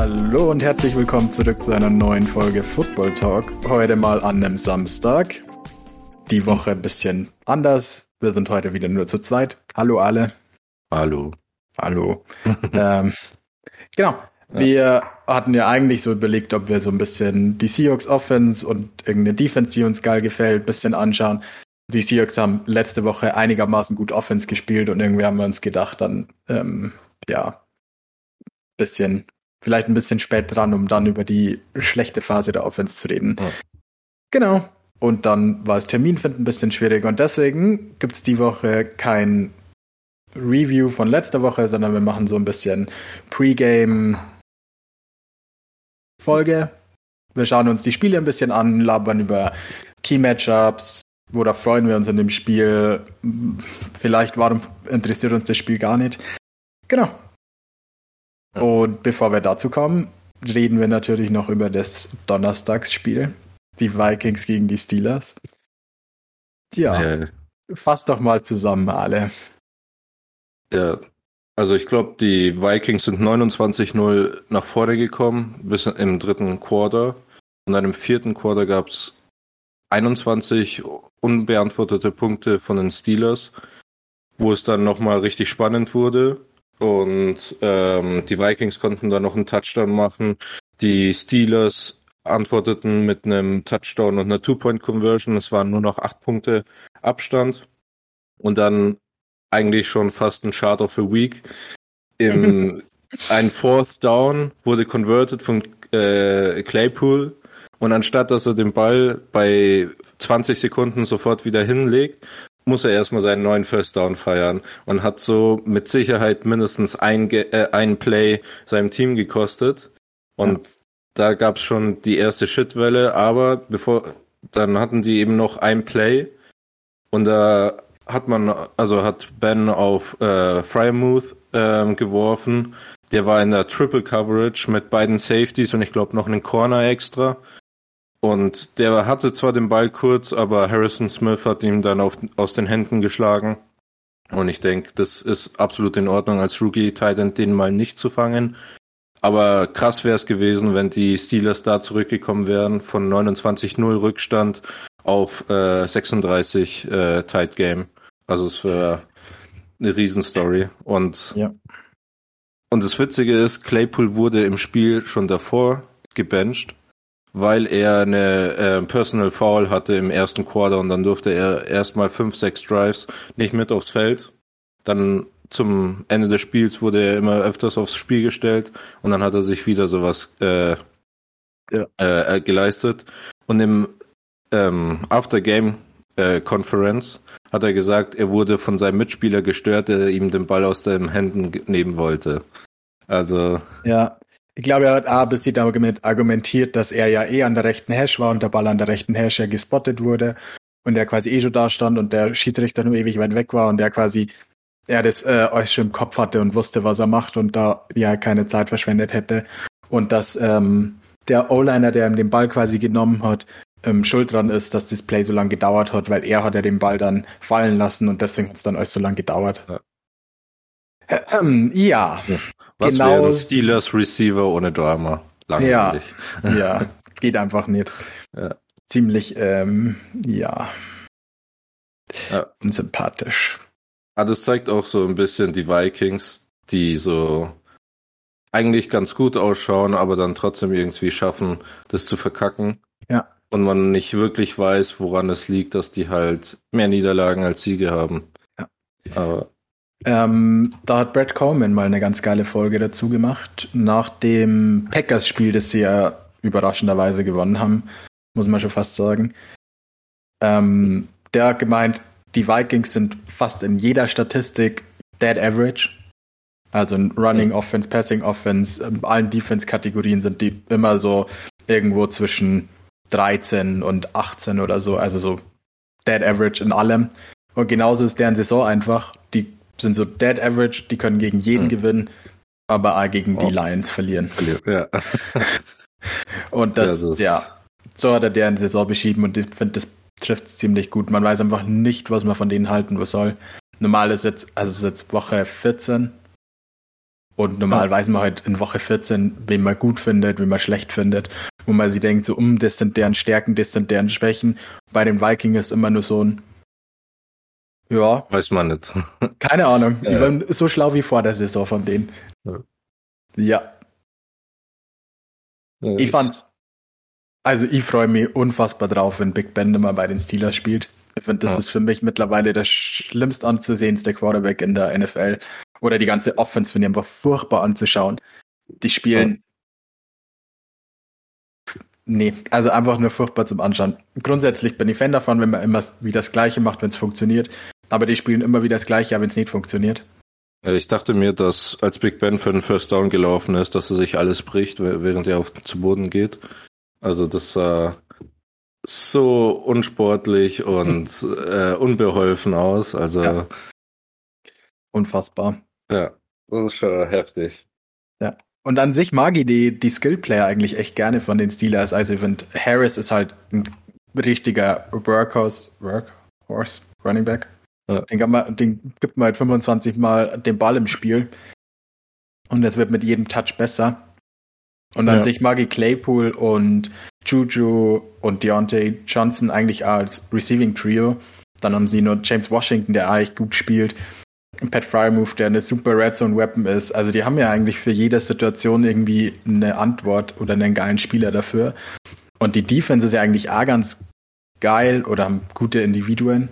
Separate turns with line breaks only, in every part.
Hallo und herzlich willkommen zurück zu einer neuen Folge Football Talk. Heute mal an einem Samstag. Die Woche ein bisschen anders. Wir sind heute wieder nur zu zweit. Hallo alle.
Hallo.
Hallo. ähm, genau. Wir hatten ja eigentlich so überlegt, ob wir so ein bisschen die Seahawks Offense und irgendeine Defense, die uns geil gefällt, ein bisschen anschauen. Die Seahawks haben letzte Woche einigermaßen gut Offense gespielt und irgendwie haben wir uns gedacht, dann ähm, ja, bisschen vielleicht ein bisschen spät dran, um dann über die schlechte Phase der Offense zu reden. Ja. Genau. Und dann war es Terminfinden ein bisschen schwierig und deswegen gibt es die Woche kein Review von letzter Woche, sondern wir machen so ein bisschen Pre-Game Folge. Wir schauen uns die Spiele ein bisschen an, labern über Key Matchups, worauf freuen wir uns in dem Spiel. Vielleicht warum interessiert uns das Spiel gar nicht. Genau. Und bevor wir dazu kommen, reden wir natürlich noch über das Donnerstagsspiel. Die Vikings gegen die Steelers. Ja, äh, fass doch mal zusammen, alle.
Ja, also ich glaube, die Vikings sind 29-0 nach vorne gekommen, bis im dritten Quarter. Und dann im vierten Quarter gab es 21 unbeantwortete Punkte von den Steelers, wo es dann nochmal richtig spannend wurde. Und ähm, die Vikings konnten da noch einen Touchdown machen. Die Steelers antworteten mit einem Touchdown und einer Two-Point-Conversion. Es waren nur noch acht Punkte Abstand. Und dann eigentlich schon fast ein Chart of the Week. Im, ein Fourth Down wurde converted von äh, Claypool. Und anstatt dass er den Ball bei 20 Sekunden sofort wieder hinlegt, muss er erstmal seinen neuen First Down feiern und hat so mit Sicherheit mindestens ein, äh, ein Play seinem Team gekostet. Und ja. da gab's schon die erste Shitwelle, aber bevor, dann hatten die eben noch ein Play und da hat man, also hat Ben auf äh, Frymouth äh, geworfen. Der war in der Triple Coverage mit beiden Safeties und ich glaube noch einen Corner extra. Und der hatte zwar den Ball kurz, aber Harrison Smith hat ihm dann auf, aus den Händen geschlagen. Und ich denke, das ist absolut in Ordnung als Rookie Titan den mal nicht zu fangen. Aber krass wäre es gewesen, wenn die Steelers da zurückgekommen wären von 29-0 Rückstand auf äh, 36 äh, Tight Game. Also es wäre eine Riesenstory. Und ja. und das Witzige ist, Claypool wurde im Spiel schon davor gebencht weil er eine äh, Personal Foul hatte im ersten Quarter und dann durfte er erstmal fünf, sechs Drives nicht mit aufs Feld. Dann zum Ende des Spiels wurde er immer öfters aufs Spiel gestellt und dann hat er sich wieder sowas äh, ja. äh, äh geleistet. Und im ähm, After Game äh, Conference hat er gesagt, er wurde von seinem Mitspieler gestört, der ihm den Ball aus den Händen nehmen wollte. Also
ja, ich glaube, er hat A bis C damit argumentiert, dass er ja eh an der rechten Hash war und der Ball an der rechten Hash ja gespottet wurde und er quasi eh schon da stand und der Schiedsrichter nur ewig weit weg war und der quasi er das äh, euch schon im Kopf hatte und wusste, was er macht und da ja keine Zeit verschwendet hätte. Und dass ähm, der O-Liner, der ihm den Ball quasi genommen hat, ähm, schuld dran ist, dass das Play so lange gedauert hat, weil er hat ja den Ball dann fallen lassen und deswegen hat es dann euch so lange gedauert. Ja. Ähm, ja.
ja. Was genau wäre ein Steelers Receiver ohne Drama?
Langweilig. Ja, ja geht einfach nicht. Ja. Ziemlich, ähm, ja, ja. unsympathisch.
Ah, das zeigt auch so ein bisschen die Vikings, die so eigentlich ganz gut ausschauen, aber dann trotzdem irgendwie schaffen, das zu verkacken.
Ja.
Und man nicht wirklich weiß, woran es liegt, dass die halt mehr Niederlagen als Siege haben.
Ja. Aber ähm, da hat Brad Coleman mal eine ganz geile Folge dazu gemacht. Nach dem Packers-Spiel, das sie ja überraschenderweise gewonnen haben, muss man schon fast sagen. Ähm, der hat gemeint, die Vikings sind fast in jeder Statistik dead average. Also in Running Offense, Passing Offense, in allen Defense-Kategorien sind die immer so irgendwo zwischen 13 und 18 oder so. Also so dead average in allem. Und genauso ist deren Saison einfach. Die sind so dead average, die können gegen jeden hm. gewinnen, aber gegen oh. die Lions verlieren.
Ja.
Und das, ja, so hat er deren Saison beschrieben und ich finde, das trifft es ziemlich gut. Man weiß einfach nicht, was man von denen halten soll. Normal ist jetzt, also ist jetzt Woche 14 und normal ja. weiß man halt in Woche 14, wen man gut findet, wen man schlecht findet, wo man sich denkt, so, um, das sind deren Stärken, das sind deren Schwächen. Bei den Vikings ist immer nur so ein, ja.
Weiß man nicht.
Keine Ahnung. Ja. Ich war so schlau wie vor der Saison von denen. Ja. ja. ja ich fand's, also ich freue mich unfassbar drauf, wenn Big Ben immer bei den Steelers spielt. Ich finde, das ist für mich mittlerweile der schlimmst anzusehendste Quarterback in der NFL. Oder die ganze Offense finde ich einfach furchtbar anzuschauen. Die spielen. Oh. Nee, also einfach nur furchtbar zum Anschauen. Grundsätzlich bin ich Fan davon, wenn man immer wieder das Gleiche macht, wenn es funktioniert. Aber die spielen immer wieder das Gleiche, wenn es nicht funktioniert.
Ich dachte mir, dass als Big Ben für den First Down gelaufen ist, dass er sich alles bricht, während er auf zu Boden geht. Also das sah so unsportlich und äh, unbeholfen aus. Also ja.
unfassbar.
Ja, das ist schon heftig.
Ja. Und an sich mag ich die, die Skill-Player eigentlich echt gerne von den Steelers. Also ich finde, Harris ist halt ein richtiger Workhorse, Workhorse Running Back. Ja. Den, man, den gibt man halt 25 Mal den Ball im Spiel. Und es wird mit jedem Touch besser. Und an ja. sich mag ich Claypool und Juju und Deontay Johnson eigentlich als Receiving Trio. Dann haben sie nur James Washington, der eigentlich gut spielt. Pat Frymouth, der eine super Red Zone Weapon ist. Also die haben ja eigentlich für jede Situation irgendwie eine Antwort oder einen geilen Spieler dafür. Und die Defense ist ja eigentlich auch ganz geil oder haben gute Individuen.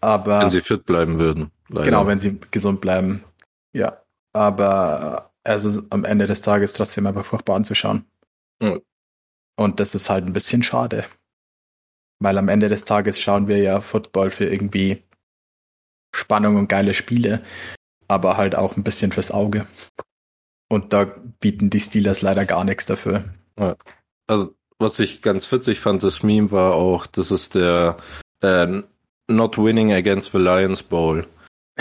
Aber.
Wenn sie fit bleiben würden.
Leider. Genau, wenn sie gesund bleiben. Ja. Aber es ist am Ende des Tages trotzdem aber furchtbar anzuschauen. Mhm. Und das ist halt ein bisschen schade. Weil am Ende des Tages schauen wir ja Football für irgendwie Spannung und geile Spiele, aber halt auch ein bisschen fürs Auge. Und da bieten die Steelers leider gar nichts dafür.
Ja. Also, was ich ganz witzig fand, das Meme war auch, das ist der äh, Not Winning Against the Lions Bowl.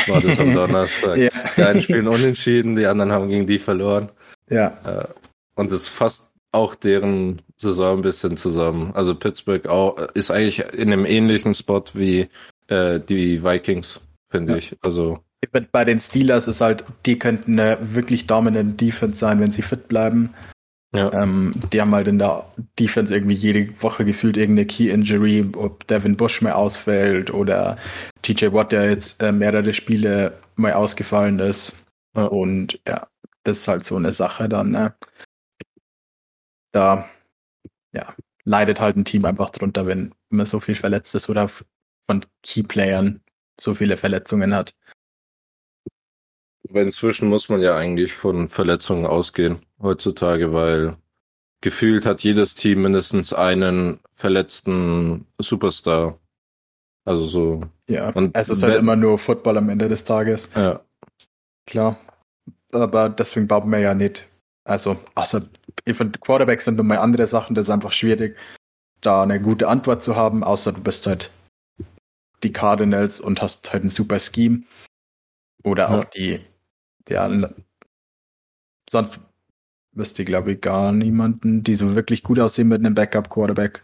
War das am Donnerstag. ja. Die einen spielen unentschieden, die anderen haben gegen die verloren.
Ja.
Äh, und es fasst auch deren Saison ein bisschen zusammen. Also Pittsburgh auch, ist eigentlich in einem ähnlichen Spot wie äh, die Vikings finde ja. ich. Also
bei den Steelers ist halt, die könnten eine wirklich dominant Defense sein, wenn sie fit bleiben. Ja. Ähm, die haben halt in der Defense irgendwie jede Woche gefühlt irgendeine Key Injury, ob Devin Bush mehr ausfällt oder TJ Watt, der jetzt äh, mehrere Spiele mal ausgefallen ist. Ja. Und ja, das ist halt so eine Sache dann. Ne? Da ja, leidet halt ein Team einfach drunter, wenn man so viel verletzt ist oder von Key-Playern so viele Verletzungen hat.
Aber inzwischen muss man ja eigentlich von Verletzungen ausgehen heutzutage, weil gefühlt hat jedes Team mindestens einen verletzten Superstar. Also so.
Ja, und es ist halt immer nur Football am Ende des Tages.
Ja.
Klar. Aber deswegen baut man ja nicht. Also, außer ich finde, Quarterbacks sind nochmal andere Sachen, das ist einfach schwierig, da eine gute Antwort zu haben, außer du bist halt die Cardinals und hast halt ein super Scheme. Oder auch die, ja, sonst wüsste ich, glaube ich, gar niemanden, die so wirklich gut aussehen mit einem Backup-Quarterback.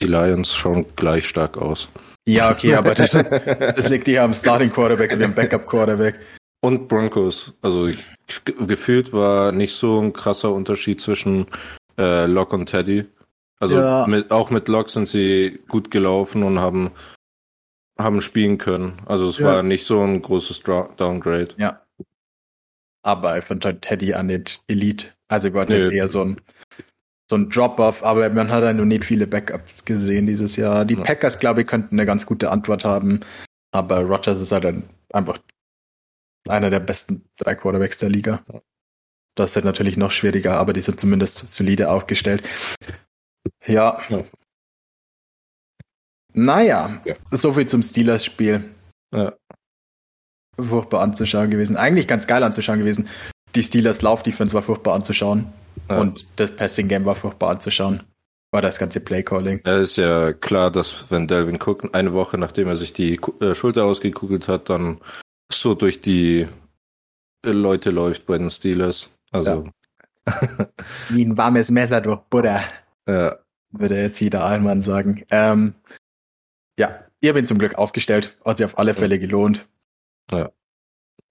Die Lions schauen gleich stark aus.
Ja, okay, aber das, das liegt eher am Starting-Quarterback wie am Backup-Quarterback.
Und Broncos. Also ich, gefühlt war nicht so ein krasser Unterschied zwischen äh, Lock und Teddy. Also ja. mit, auch mit Lock sind sie gut gelaufen und haben haben spielen können. Also es ja. war nicht so ein großes Downgrade.
Ja. Aber ich fand halt Teddy an nicht Elite. Also war nee. jetzt eher so ein, so ein Drop-off, aber man hat ja nur nicht viele Backups gesehen dieses Jahr. Die ja. Packers, glaube ich, könnten eine ganz gute Antwort haben. Aber Rogers ist halt dann einfach einer der besten drei Quarterbacks der Liga. Das ist halt natürlich noch schwieriger, aber die sind zumindest solide aufgestellt. Ja, ja. Naja, ja. so viel zum Steelers-Spiel. Ja. Furchtbar anzuschauen gewesen. Eigentlich ganz geil anzuschauen gewesen. Die Steelers Lauf-Defense war furchtbar anzuschauen. Ja. Und das Passing-Game war furchtbar anzuschauen. War das ganze Play-Calling.
Ja, ist ja klar, dass wenn Delvin Cook eine Woche nachdem er sich die äh, Schulter ausgekugelt hat, dann so durch die äh, Leute läuft bei den Steelers. Also.
Ja. Wie ein warmes Messer durch Butter.
Ja.
würde jetzt jeder Allmann sagen. Ähm, ja, ihr habt ihn zum Glück aufgestellt, hat sich auf alle Fälle gelohnt.
Ja.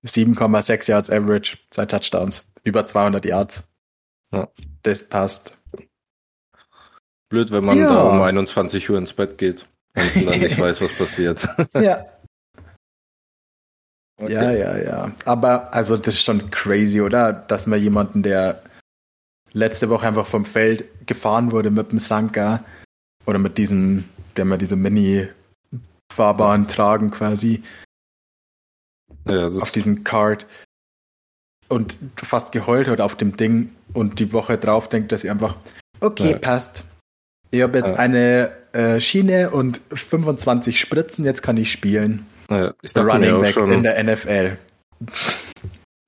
7,6 Yards Average, zwei Touchdowns, über 200 Yards.
Ja.
Das passt.
Blöd, wenn man
Ja.
da um 21 Uhr ins Bett geht und dann nicht weiß, was passiert.
Ja.
Okay.
Ja, ja, ja. Aber also das ist schon crazy, oder? Dass man jemanden, der letzte Woche einfach vom Feld gefahren wurde mit dem Sanka oder mit diesem, der mal diese Mini-Fahrbahn tragen quasi
Ja,
auf diesem Card und fast geheult hat auf dem Ding und die Woche drauf denkt, dass sie einfach, okay,
Ja.
passt. Ich habe jetzt
Ja.
eine äh, Schiene und 25 Spritzen, jetzt kann ich spielen.
ja, ich
Running Back
schon,
in der NFL.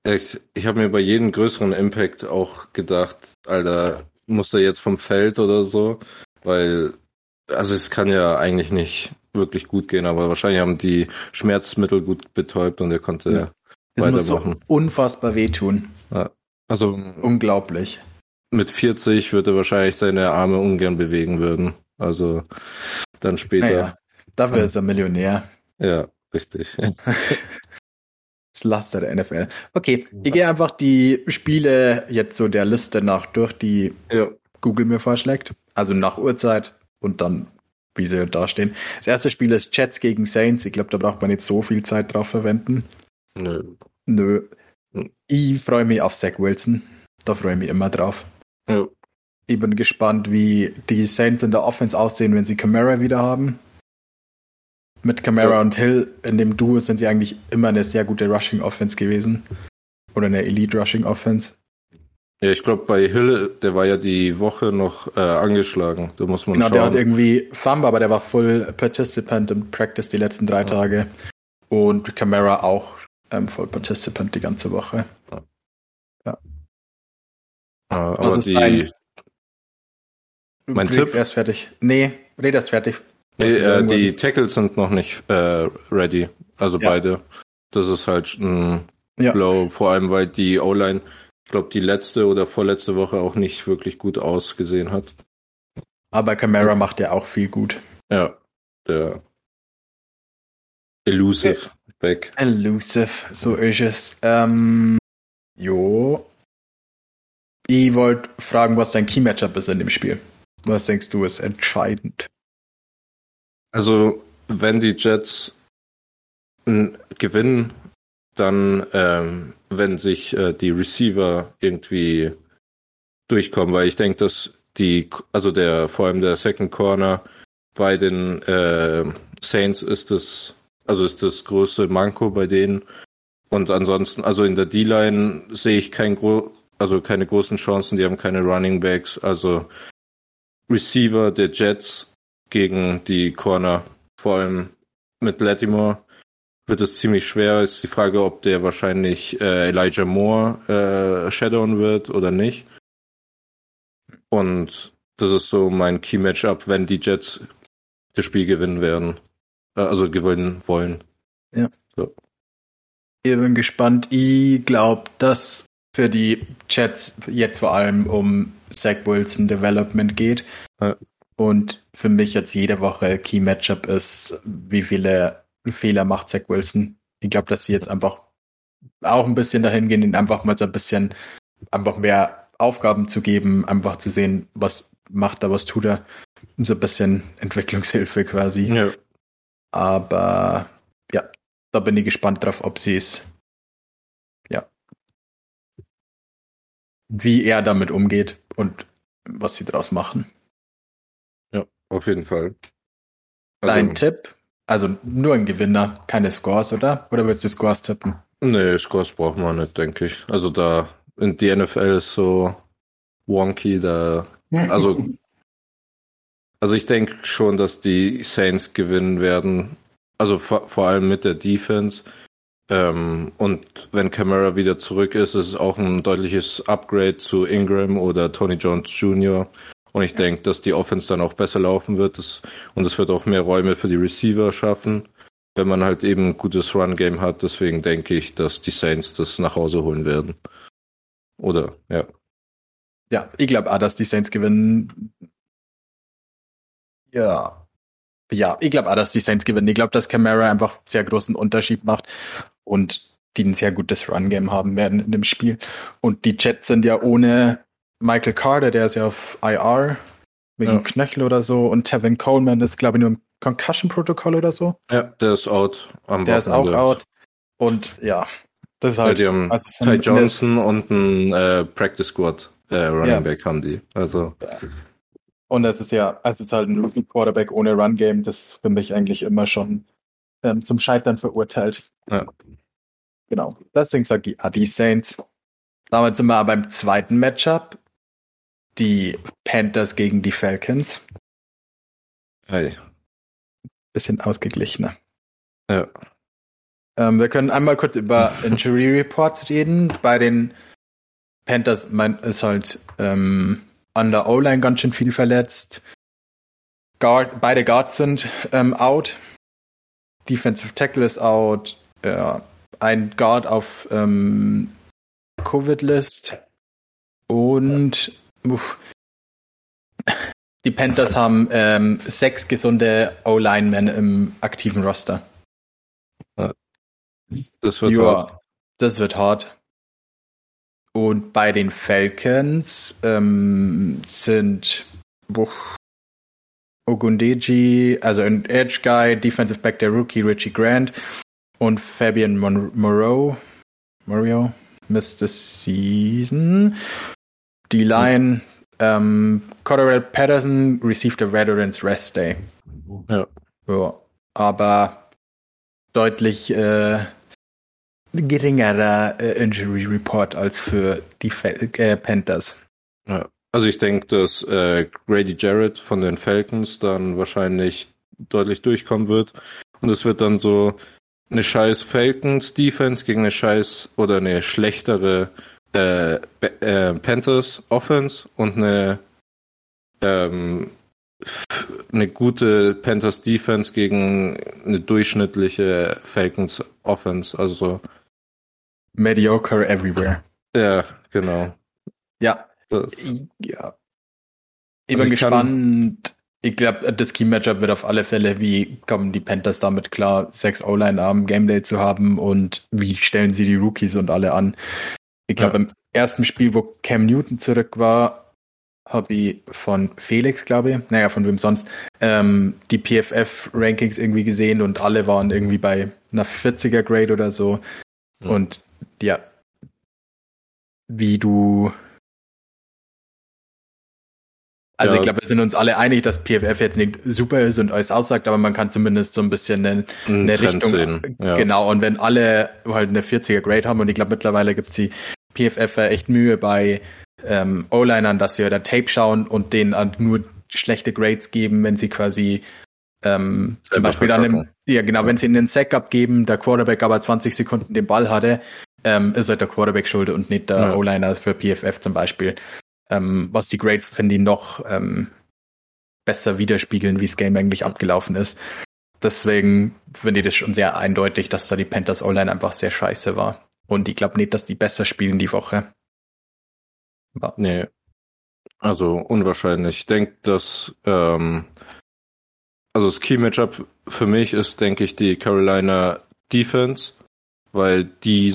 ich, ich habe mir bei jedem größeren Impact auch gedacht, Alter, muss er jetzt vom Feld oder so, weil, also es kann ja eigentlich nicht wirklich gut gehen, aber wahrscheinlich haben die Schmerzmittel gut betäubt und er konnte
Ja. Das muss so unfassbar wehtun.
Also
Unglaublich.
mit 40 würde er wahrscheinlich seine Arme ungern bewegen würden. Also dann später.
Naja, dafür
Ja.
ist er Millionär.
Ja, richtig.
Das Laster der NFL. Okay, ich gehe einfach die Spiele jetzt so der Liste nach durch, die
Ja.
Google mir vorschlägt. Also nach Uhrzeit und dann, wie sie dastehen. Das erste Spiel ist Jets gegen Saints. Ich glaube, da braucht man nicht so viel Zeit drauf verwenden.
Nö.
Nö. Ich freue mich auf Zach Wilson. Da freue ich mich immer drauf.
Ja.
Ich bin gespannt, wie die Saints in der Offense aussehen, wenn sie Camara wieder haben. Mit Camara
Ja.
und Hill in dem Duo sind sie eigentlich immer eine sehr gute Rushing Offense gewesen. Oder eine Elite Rushing Offense.
Ja, ich glaube, bei Hill, der war ja die Woche noch äh, angeschlagen. Da muss man
Genau, der hat
schauen.
irgendwie Fumble, aber der war Full Participant im Practice die letzten drei Tage. Und Camara auch ähm, Full Participant die ganze Woche.
Äh, aber
Was ist
die,
dein-
Mein
Red
Tipp?
erst fertig. Nee, Red ist fertig.
nee, äh, die. Tackles sind noch nicht äh, ready. Also
Ja.
beide. Das ist halt ein
Ja.
Blow, vor allem weil die O-Line, ich glaube, die letzte oder vorletzte Woche auch nicht wirklich gut ausgesehen hat.
Aber Camara macht ja auch viel gut.
Ja, der Elusive Back.
Elusive, so ist es. Ähm, jo. Ich wollte fragen, was dein Key-Matchup ist in dem Spiel. Was denkst du ist entscheidend?
Also, wenn die Jets gewinnen, dann, ähm, wenn sich äh, die Receiver irgendwie durchkommen, weil ich denke, dass die, also der, vor allem der Second Corner bei den äh, Saints ist das, also ist das größte Manko bei denen. Und ansonsten, also in der D-Line sehe ich kein gro also keine großen Chancen, die haben keine Running Backs, also Receiver der Jets gegen die Corner, vor allem mit Latimore, wird es ziemlich schwer. Ist die Frage, ob der wahrscheinlich äh, Elijah Moore äh, shadowen wird oder nicht. Und das ist so mein Key Matchup, wenn die Jets das Spiel gewinnen werden. Äh, also gewinnen wollen.
Ich bin gespannt. Ich glaube, dass für die Jets jetzt vor allem um Zach Wilson Development geht.
Ja.
Und für mich jetzt jede Woche Key Matchup ist, wie viele Fehler macht Zach Wilson. Ich glaube, dass sie jetzt einfach auch ein bisschen dahin gehen, ihn einfach mal so ein bisschen einfach mehr Aufgaben zu geben, einfach zu sehen, was macht er, was tut er. So ein bisschen Entwicklungshilfe quasi.
Ja.
Aber ja, da bin ich gespannt drauf, ob sie es, ja, wie er damit umgeht und was sie draus machen.
Auf jeden Fall. Also,
Dein Tipp? Also nur ein Gewinner, keine Scores, oder? Oder willst du Scores tippen?
Nee, Scores braucht man nicht, denke ich. Also da, in die NFL ist so wonky, da, also, also ich denke schon, dass die Saints gewinnen werden. Also vor, vor allem mit der Defense. Ähm, und wenn Camara wieder zurück ist, ist es auch ein deutliches Upgrade zu Ingram oder Tony Jones Jr. Und ich denke, dass die Offense dann auch besser laufen wird. Das, und es wird auch mehr Räume für die Receiver schaffen, wenn man halt eben ein gutes Run-Game hat. Deswegen denke ich, dass die Saints das nach Hause holen werden. Oder, ja.
Ja, ich glaube auch, dass die Saints gewinnen. Ja. Ja, ich glaube auch, dass die Saints gewinnen. Ich glaube, dass Camara einfach sehr großen Unterschied macht und die ein sehr gutes Run-Game haben werden in dem Spiel. Und die Jets sind ja ohne Michael Carter, der ist ja auf IR wegen ja. Knöchel oder so und Tevin Coleman ist, glaube ich, nur im Concussion-Protokoll oder so.
Ja, der ist out.
Am der Wochenende. ist auch out. Und ja,
das ist halt. Ja, die haben also Ty Johnson und ein äh, Practice Squad äh, Running ja. Back haben die. Also. Ja.
Und es ist ja, es ist halt ein Rookie Quarterback ohne Run Game, das für mich eigentlich immer schon ähm, zum Scheitern verurteilt. Ja. Genau. Deswegen ah, die Saints. Damit sind wir aber beim zweiten Matchup. Die Panthers gegen die Falcons.
Hey.
Bisschen ausgeglichener.
Ja.
Ähm, wir können einmal kurz über Injury Reports reden. Bei den Panthers mein, ist halt ähm, an der O-Line ganz schön viel verletzt. Guard, beide Guards sind ähm, out. Defensive Tackle ist out. Ja, ein Guard auf ähm, Covid-List. Und uff, die Panthers haben ähm, sechs gesunde O-Linemen im aktiven Roster.
Das wird ja, hart.
Das wird hart. Und bei den Falcons ähm, sind boah, Ogundeji, also ein Edge Guy, Defensive Back der Rookie Richie Grant und Fabian Mon Moreau. Missed the season. Die Line, ähm, Cordell Patterson received a Veterans Rest Day.
Ja.
ja. Aber deutlich äh, geringerer äh, Injury Report als für die Fel äh, Panthers.
Ja. Also ich denke, dass äh, Grady Jarrett von den Falcons dann wahrscheinlich deutlich durchkommen wird. Und es wird dann so eine scheiß Falcons Defense gegen eine scheiß oder eine schlechtere äh, äh, Panthers Offense und eine ähm, eine gute Panthers Defense gegen eine durchschnittliche Falcons Offense. Also
Mediocre everywhere.
Ja, genau.
Ja. Das. Ja. Ich also bin ich gespannt. Ich glaube, das Key-Matchup wird auf alle Fälle, wie kommen die Panthers damit klar, sechs O-Line am Game Day zu haben und wie stellen sie die Rookies und alle an. Ich glaube, ja. im ersten Spiel, wo Cam Newton zurück war, habe ich von Felix, glaube ich, naja, von wem sonst, ähm, die PFF-Rankings irgendwie gesehen und alle waren irgendwie bei einer 40er Grade oder so. Mhm. Und ja, wie du. Also ja. ich glaube, wir sind uns alle einig, dass PFF jetzt nicht super ist und alles aussagt, aber man kann zumindest so ein bisschen eine, eine Richtung. Sehen. Ja. Genau, und wenn alle halt eine 40er Grade haben, und ich glaube mittlerweile gibt es die PFF echt Mühe bei ähm, O-Linern, dass sie oder Tape schauen und denen nur schlechte Grades geben, wenn sie quasi ähm, zum Beispiel an einem, ja genau, wenn sie in den Sack abgeben, der Quarterback aber 20 Sekunden den Ball hatte, ähm, ist halt der Quarterback schuld und nicht der ja. O-Liner für PFF zum Beispiel. Ähm, was die Grades, finde ich, noch ähm, besser widerspiegeln, wie das Game eigentlich abgelaufen ist. Deswegen finde ich das schon sehr eindeutig, dass da die Panthers O-Line einfach sehr scheiße war. Und ich glaube nicht, dass die besser spielen die Woche.
War. Nee. Also unwahrscheinlich. Ich denke, dass ähm, also das Key-Matchup für mich ist, denke ich, die Carolina Defense, weil die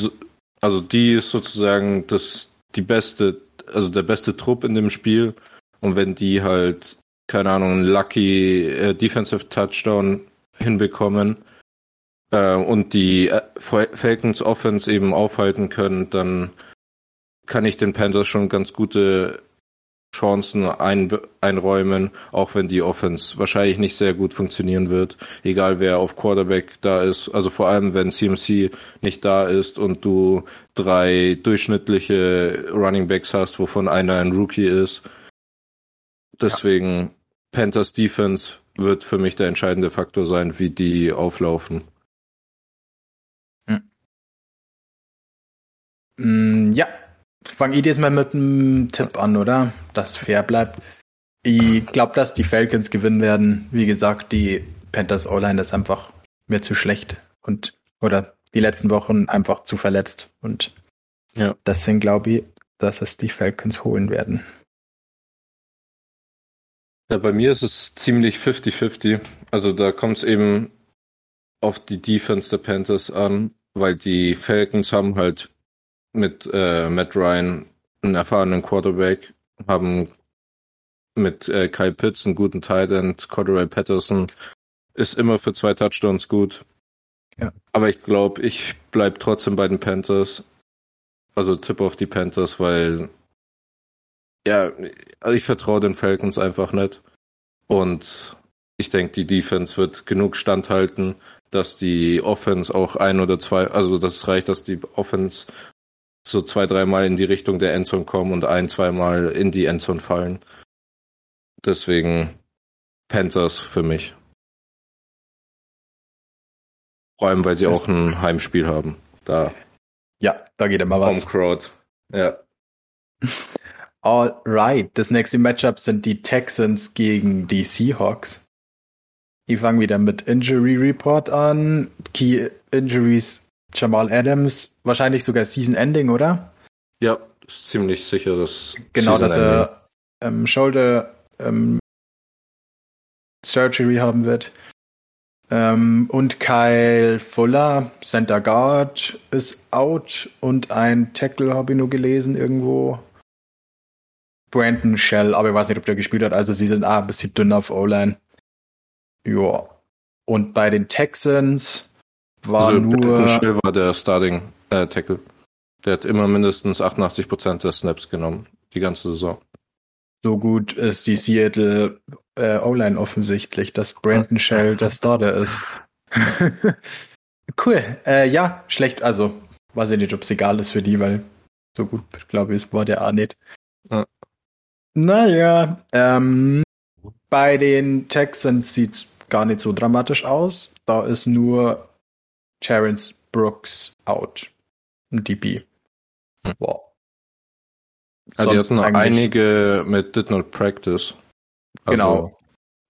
also die ist sozusagen das die beste, also der beste Trupp in dem Spiel. Und wenn die halt, keine Ahnung, einen lucky äh, Defensive Touchdown hinbekommen äh, und die äh, Falcons Offense eben aufhalten können, dann kann ich den Panthers schon ganz gute Chancen ein, einräumen, auch wenn die Offense wahrscheinlich nicht sehr gut funktionieren wird. Egal wer auf Quarterback da ist. Also vor allem, wenn CMC nicht da ist und du drei durchschnittliche Running Backs hast, wovon einer ein Rookie ist. Deswegen ja. Panthers Defense wird für mich der entscheidende Faktor sein, wie die auflaufen.
Hm. Ja, Fange ich jetzt mal mit einem Tipp an, oder? Dass fair bleibt. Ich glaube, dass die Falcons gewinnen werden. Wie gesagt, die Panthers O-Line ist einfach mir zu schlecht und oder die letzten Wochen einfach zu verletzt. Und ja. deswegen glaube ich, dass es die Falcons holen werden.
Ja, bei mir ist es ziemlich 50-50. Also da kommt es eben auf die Defense der Panthers an, weil die Falcons haben halt mit äh, Matt Ryan einen erfahrenen Quarterback, haben mit äh, Kyle Pitts einen guten Tight End, Cordero Patterson ist immer für zwei Touchdowns gut. Ja. Aber ich glaube, ich bleib trotzdem bei den Panthers. Also Tipp auf die Panthers, weil ja, also ich vertraue den Falcons einfach nicht. Und ich denke, die Defense wird genug standhalten, dass die Offense auch ein oder zwei, also das reicht, dass die Offense so zwei, dreimal in die Richtung der Endzone kommen und ein, zweimal in die Endzone fallen. Deswegen Panthers für mich. Vor allem, weil sie auch ein Heimspiel haben. Da.
Ja, da geht immer was.
Home Crowd. Ja.
Alright, das nächste Matchup sind die Texans gegen die Seahawks. Ich fange wieder mit Injury Report an. Key Injuries Jamal Adams, wahrscheinlich sogar Season Ending, oder?
Ja, ist ziemlich sicher, dass.
Genau, dass er ähm, Shoulder ähm, Surgery haben wird. Ähm, und Kyle Fuller, Center Guard, ist out und ein Tackle habe ich nur gelesen irgendwo. Brandon Shell, aber ich weiß nicht, ob der gespielt hat. Also sie sind ah, ein bisschen dünner auf O-Line. Ja. Und bei den Texans war also, nur. Brandon
Shell war der Starting äh, Tackle. Der hat immer mindestens 88% der Snaps genommen, die ganze Saison.
So gut ist die Seattle äh, O-Line offensichtlich, dass Brandon Shell der Starter ist. cool. Äh, ja, schlecht. Also, weiß ich nicht, ob es egal ist für die, weil so gut, glaube ich, war der auch nicht. Ja. Naja, ähm, bei den Texans sieht es gar nicht so dramatisch aus. Da ist nur Terrence Brooks out. DB.
Wow. Also die hatten einige mit Did Not Practice.
Also genau.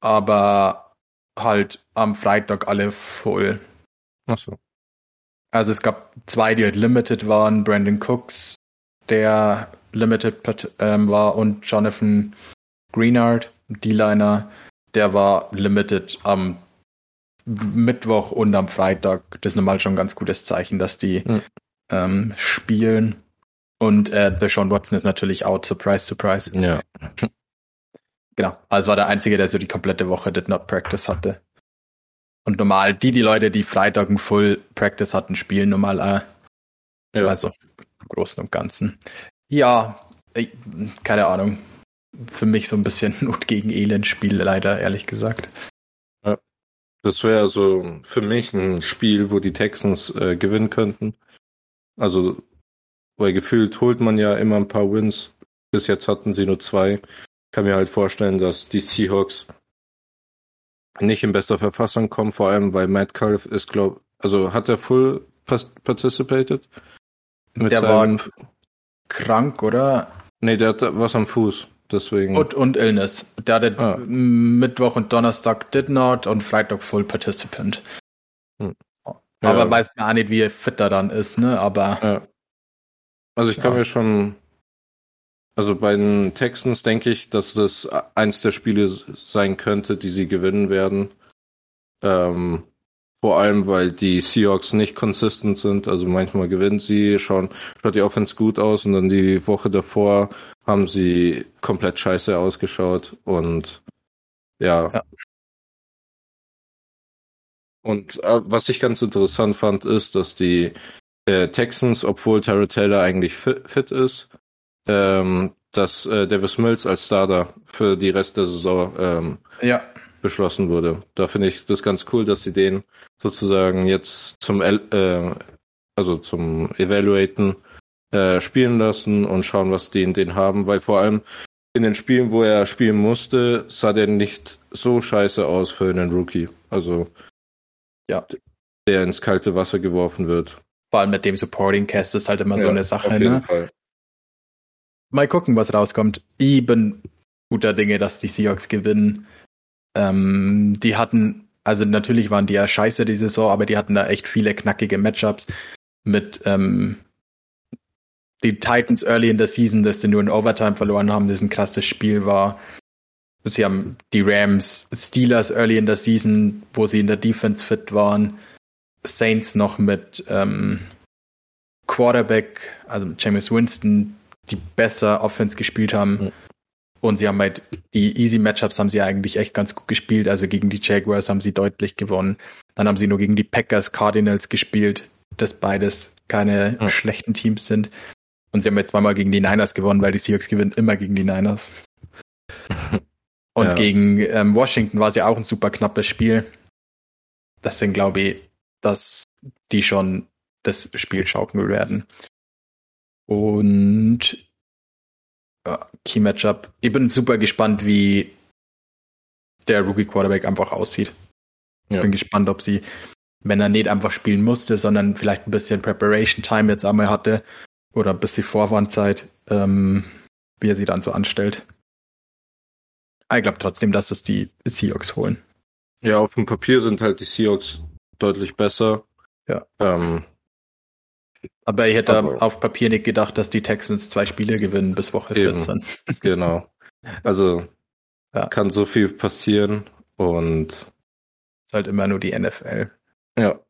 Aber halt am Freitag alle voll.
Ach so.
Also es gab zwei, die halt limited waren. Brandon Cooks, der Limited ähm, war und Jonathan Greenard, D-Liner, der war Limited am Mittwoch und am Freitag. Das ist normal schon ein ganz gutes Zeichen, dass die mhm. ähm, spielen. Und äh, The Sean Watson ist natürlich out, surprise, surprise.
Ja.
Genau. Also war der Einzige, der so die komplette Woche Did Not Practice hatte. Und normal, die, die Leute, die Freitag ein Full Practice hatten, spielen normal äh, ja. Also im Großen und Ganzen. Ja, ich, keine Ahnung. Für mich so ein bisschen Not gegen Elend Spiel, leider, ehrlich gesagt.
Das wäre so für mich ein Spiel, wo die Texans äh, gewinnen könnten. Also, weil gefühlt holt man ja immer ein paar Wins. Bis jetzt hatten sie nur zwei. Ich kann mir halt vorstellen, dass die Seahawks nicht in bester Verfassung kommen, vor allem weil Metcalf ist, glaube also hat er full participated?
Mit der war krank, oder?
Nee, der hat was am Fuß. Deswegen.
Und, und Illness. Der hatte ah. Mittwoch und Donnerstag did not und Freitag Full Participant. Hm. Ja. Aber weiß man auch nicht, wie fit er dann ist, ne? Aber.
Ja. Also ich kann ja. mir schon. Also bei den Texans denke ich, dass das eins der Spiele sein könnte, die sie gewinnen werden. Ähm, vor allem, weil die Seahawks nicht consistent sind. Also manchmal gewinnen sie, schauen, schaut die Offense gut aus und dann die Woche davor haben sie komplett scheiße ausgeschaut und ja. ja. Und äh, was ich ganz interessant fand, ist, dass die äh, Texans, obwohl Tara Taylor eigentlich fit, fit ist, ähm, dass äh, Davis Mills als Starter für die Rest der Saison ähm,
ja
beschlossen wurde. Da finde ich das ganz cool, dass sie den sozusagen jetzt zum äh, also zum Evaluaten äh, spielen lassen und schauen, was die in den haben, weil vor allem in den Spielen, wo er spielen musste, sah der nicht so scheiße aus für einen Rookie. Also ja, der ins kalte Wasser geworfen wird.
Vor allem mit dem Supporting Cast ist halt immer ja, so eine Sache, auf jeden ne? Fall. Mal gucken, was rauskommt. Ich bin guter Dinge, dass die Seahawks gewinnen. Ähm, die hatten, also natürlich waren die ja scheiße die Saison, aber die hatten da echt viele knackige Matchups mit ähm, die Titans early in der Season, dass sie nur in Overtime verloren haben, das ein krasses Spiel war. sie haben die Rams, Steelers early in der Season, wo sie in der Defense fit waren, Saints noch mit ähm, Quarterback, also mit James Winston, die besser Offense gespielt haben. Mhm. Und sie haben halt die Easy Matchups haben sie eigentlich echt ganz gut gespielt. Also gegen die Jaguars haben sie deutlich gewonnen. Dann haben sie nur gegen die Packers, Cardinals gespielt, dass beides keine ja. schlechten Teams sind. Und sie haben jetzt zweimal gegen die Niners gewonnen, weil die Seahawks gewinnen immer gegen die Niners. Und ja. gegen ähm, Washington war es ja auch ein super knappes Spiel. Das sind, glaube ich, dass die schon das Spiel schaukeln werden. Und ja, Key Matchup. Ich bin super gespannt, wie der Rookie Quarterback einfach aussieht. Ja. Bin gespannt, ob sie, wenn er nicht einfach spielen musste, sondern vielleicht ein bisschen Preparation Time jetzt einmal hatte oder ein bisschen Vorwarnzeit, ähm, wie er sie dann so anstellt. Ich glaube trotzdem, dass es die Seahawks holen.
Ja, auf dem Papier sind halt die Seahawks deutlich besser.
Ja. Ähm, aber ich hätte aber, auf Papier nicht gedacht, dass die Texans zwei Spiele gewinnen bis Woche eben, 14.
genau. Also ja. kann so viel passieren und
ist halt immer nur die NFL.
Ja.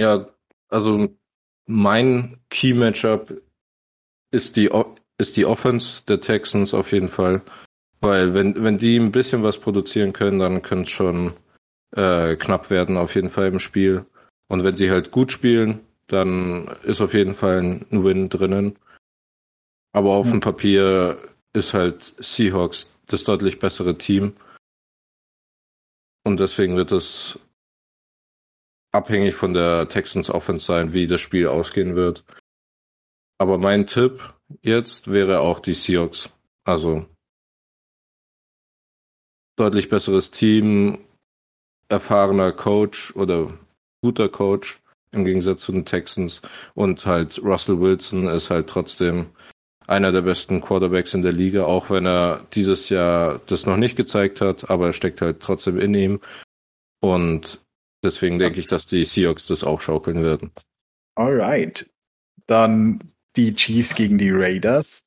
Ja, also mein Key Matchup ist die ist die Offense der Texans auf jeden Fall, weil wenn wenn die ein bisschen was produzieren können, dann könnte es schon äh, knapp werden auf jeden Fall im Spiel. Und wenn sie halt gut spielen, dann ist auf jeden Fall ein Win drinnen. Aber auf ja. dem Papier ist halt Seahawks das deutlich bessere Team. Und deswegen wird es abhängig von der Texans Offense sein, wie das Spiel ausgehen wird. Aber mein Tipp jetzt wäre auch die Seahawks. Also deutlich besseres Team, erfahrener Coach oder guter Coach im Gegensatz zu den Texans. Und halt Russell Wilson ist halt trotzdem einer der besten Quarterbacks in der Liga, auch wenn er dieses Jahr das noch nicht gezeigt hat, aber er steckt halt trotzdem in ihm. Und deswegen denke ich, dass die Seahawks das auch schaukeln werden.
Alright. Dann die Chiefs gegen die Raiders.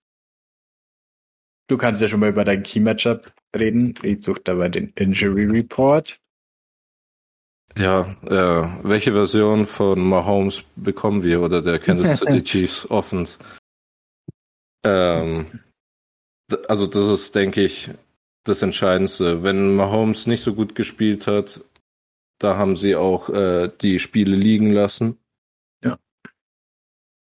Du kannst ja schon mal über dein Key-Matchup reden. Ich suche dabei den Injury Report.
Ja, äh, welche Version von Mahomes bekommen wir oder der Kansas City Chiefs Offense? Ähm, also das ist, denke ich, das Entscheidendste. Wenn Mahomes nicht so gut gespielt hat, da haben sie auch äh, die Spiele liegen lassen.
Ja.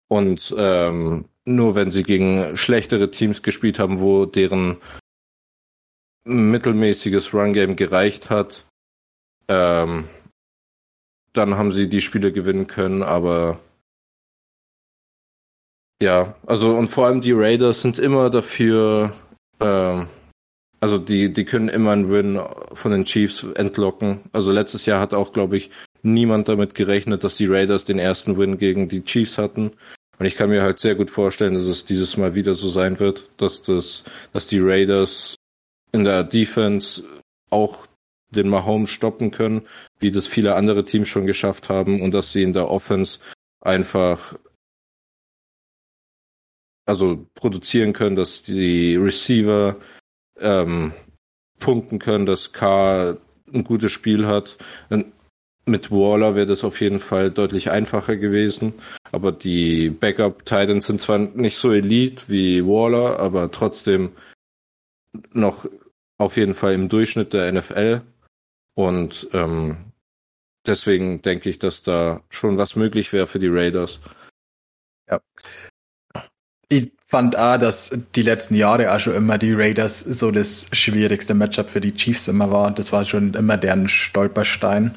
Und ähm, nur wenn sie gegen schlechtere Teams gespielt haben, wo deren mittelmäßiges Run-Game gereicht hat, ähm, dann haben sie die Spiele gewinnen können, aber ja, also und vor allem die Raiders sind immer dafür, äh, also die, die können immer einen Win von den Chiefs entlocken. Also letztes Jahr hat auch, glaube ich, niemand damit gerechnet, dass die Raiders den ersten Win gegen die Chiefs hatten. Und ich kann mir halt sehr gut vorstellen, dass es dieses Mal wieder so sein wird, dass das, dass die Raiders in der Defense auch den Mahomes stoppen können, wie das viele andere Teams schon geschafft haben und dass sie in der Offense einfach also produzieren können, dass die Receiver ähm, punkten können, dass K ein gutes Spiel hat. Und mit Waller wäre das auf jeden Fall deutlich einfacher gewesen, aber die Backup Titans sind zwar nicht so elite wie Waller, aber trotzdem noch auf jeden Fall im Durchschnitt der NFL und ähm, deswegen denke ich, dass da schon was möglich wäre für die Raiders.
Ja. Ich fand auch, dass die letzten Jahre auch schon immer die Raiders so das schwierigste Matchup für die Chiefs immer war. Das war schon immer deren Stolperstein.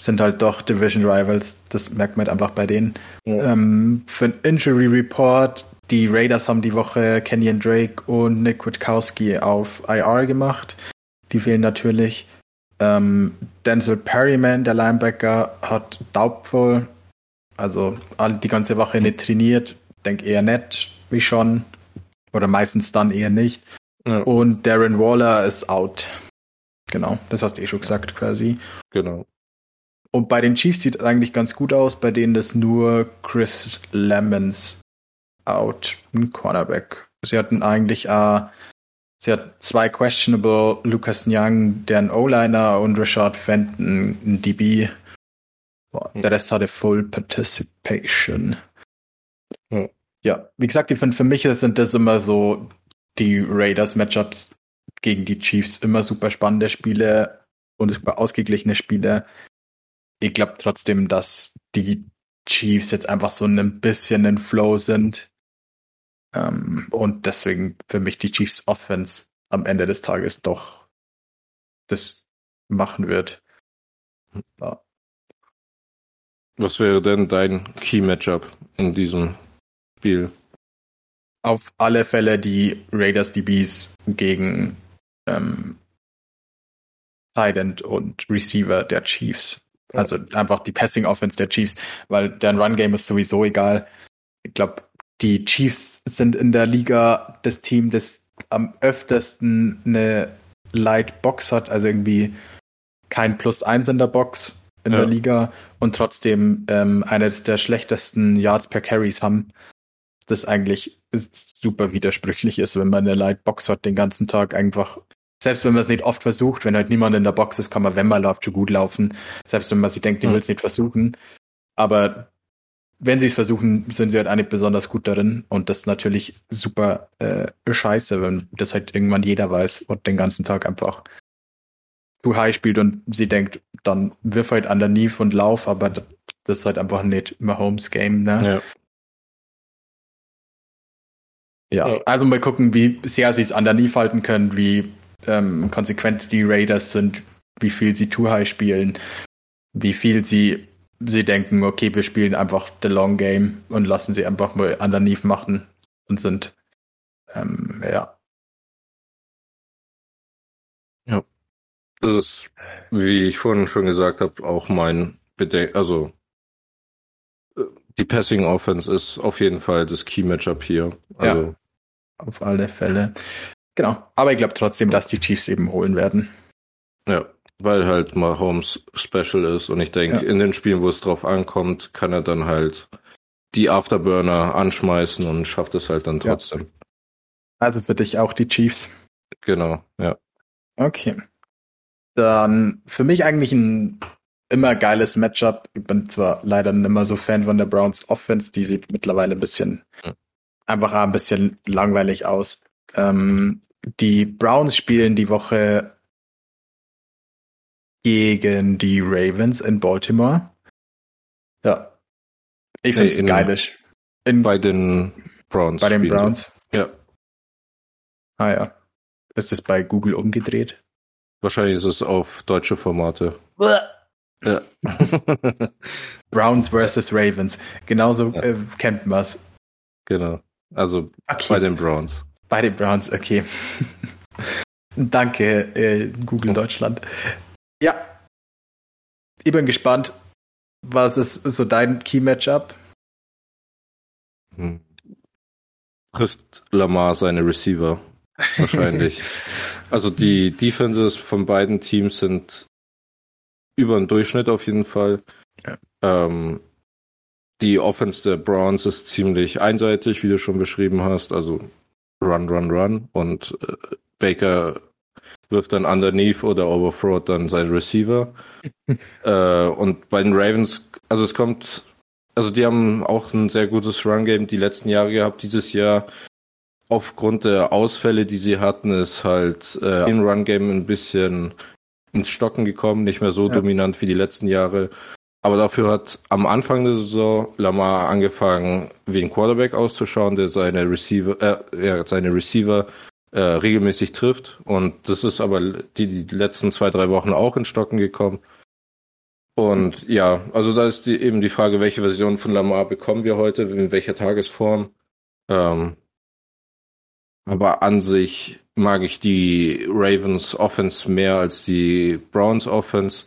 Sind halt doch Division Rivals, das merkt man halt einfach bei denen. Ja. Ähm, für ein Injury Report, die Raiders haben die Woche Kenyon Drake und Nick Witkowski auf IR gemacht. Die fehlen natürlich. Ähm, Denzel Perryman, der Linebacker, hat doubtful, also die ganze Woche nicht trainiert. Denk eher nett, wie schon. Oder meistens dann eher nicht. Ja. Und Darren Waller ist out. Genau, das hast du eh schon gesagt quasi.
Genau.
Und bei den Chiefs sieht es eigentlich ganz gut aus, bei denen ist nur Chris Lemons out, ein Cornerback. Sie hatten eigentlich äh, Sie hat zwei questionable, Lucas Young, deren O-Liner und Richard Fenton, ein DB. Boah, der Rest hatte Full Participation. Ja, ja wie gesagt, ich finde, für mich sind das immer so die Raiders-Matchups gegen die Chiefs immer super spannende Spiele und super ausgeglichene Spiele. Ich glaube trotzdem, dass die Chiefs jetzt einfach so ein bisschen in Flow sind. Ähm, und deswegen für mich die Chiefs Offense am Ende des Tages doch das machen wird. Ja.
Was wäre denn dein Key Matchup in diesem Spiel?
Auf alle Fälle die Raiders DBs gegen ähm, Tight und Receiver der Chiefs. Also einfach die Passing Offense der Chiefs, weil deren Run Game ist sowieso egal. Ich glaube, die Chiefs sind in der Liga das Team, das am öftesten eine Light Box hat, also irgendwie kein Plus eins in der Box in ja. der Liga und trotzdem ähm, eines der schlechtesten Yards per Carries haben. Das eigentlich super widersprüchlich ist, wenn man eine Light Box hat den ganzen Tag einfach selbst wenn man es nicht oft versucht, wenn halt niemand in der Box ist, kann man, wenn man läuft, schon gut laufen. Selbst wenn man sich denkt, die mhm. will es nicht versuchen. Aber wenn sie es versuchen, sind sie halt auch nicht besonders gut darin. Und das ist natürlich super äh, scheiße, wenn das halt irgendwann jeder weiß und den ganzen Tag einfach too high spielt und sie denkt, dann wirf halt underneath und lauf, aber das ist halt einfach nicht Mahomes Game, ne? Ja. Ja, also mal gucken, wie sehr sie es underneath halten können, wie ähm, konsequent die Raiders sind, wie viel sie Too High spielen, wie viel sie sie denken, okay, wir spielen einfach the long game und lassen sie einfach mal underneath machen und sind ähm, ja.
Ja. Das ist, wie ich vorhin schon gesagt habe, auch mein Bedenken, also die Passing Offense ist auf jeden Fall das Key Matchup hier. Also,
ja, auf alle Fälle. Genau. Aber ich glaube trotzdem, dass die Chiefs eben holen werden.
Ja, weil halt Mahomes special ist und ich denke, ja. in den Spielen, wo es drauf ankommt, kann er dann halt die Afterburner anschmeißen und schafft es halt dann trotzdem. Ja.
Also für dich auch die Chiefs.
Genau, ja.
Okay. Dann für mich eigentlich ein immer geiles Matchup. Ich bin zwar leider nicht mehr so Fan von der Browns Offense, die sieht mittlerweile ein bisschen hm. einfach ein bisschen langweilig aus. Ähm, die Browns spielen die Woche gegen die Ravens in Baltimore. Ja. Ich finde es geilisch.
In, bei den Browns.
Bei den Browns?
Ja.
Ah ja. Ist es bei Google umgedreht?
Wahrscheinlich ist es auf deutsche Formate.
Ja. Browns versus Ravens. Genauso ja. äh, kennt man es.
Genau. Also okay. bei den Browns.
Bei den Browns, okay. Danke, äh, Google Deutschland. Ja. Ich bin gespannt. Was ist so dein Key-Matchup?
Hm. Trifft Lamar seine Receiver. Wahrscheinlich. also die Defenses von beiden Teams sind über den Durchschnitt auf jeden Fall. Ja. Ähm, die Offense der Browns ist ziemlich einseitig, wie du schon beschrieben hast. Also Run, Run, Run und äh, Baker wirft dann underneath oder overthrow dann seinen Receiver. äh, und bei den Ravens, also es kommt, also die haben auch ein sehr gutes Run-Game die letzten Jahre gehabt. Dieses Jahr aufgrund der Ausfälle, die sie hatten, ist halt äh, im Run-Game ein bisschen ins Stocken gekommen, nicht mehr so ja. dominant wie die letzten Jahre. Aber dafür hat am Anfang der Saison Lamar angefangen, wie ein Quarterback auszuschauen, der seine Receiver, äh, ja, seine Receiver äh, regelmäßig trifft. Und das ist aber die, die letzten zwei, drei Wochen auch in Stocken gekommen. Und ja, also da ist die, eben die Frage, welche Version von Lamar bekommen wir heute, in welcher Tagesform. Ähm, aber an sich mag ich die Ravens Offense mehr als die Browns Offense.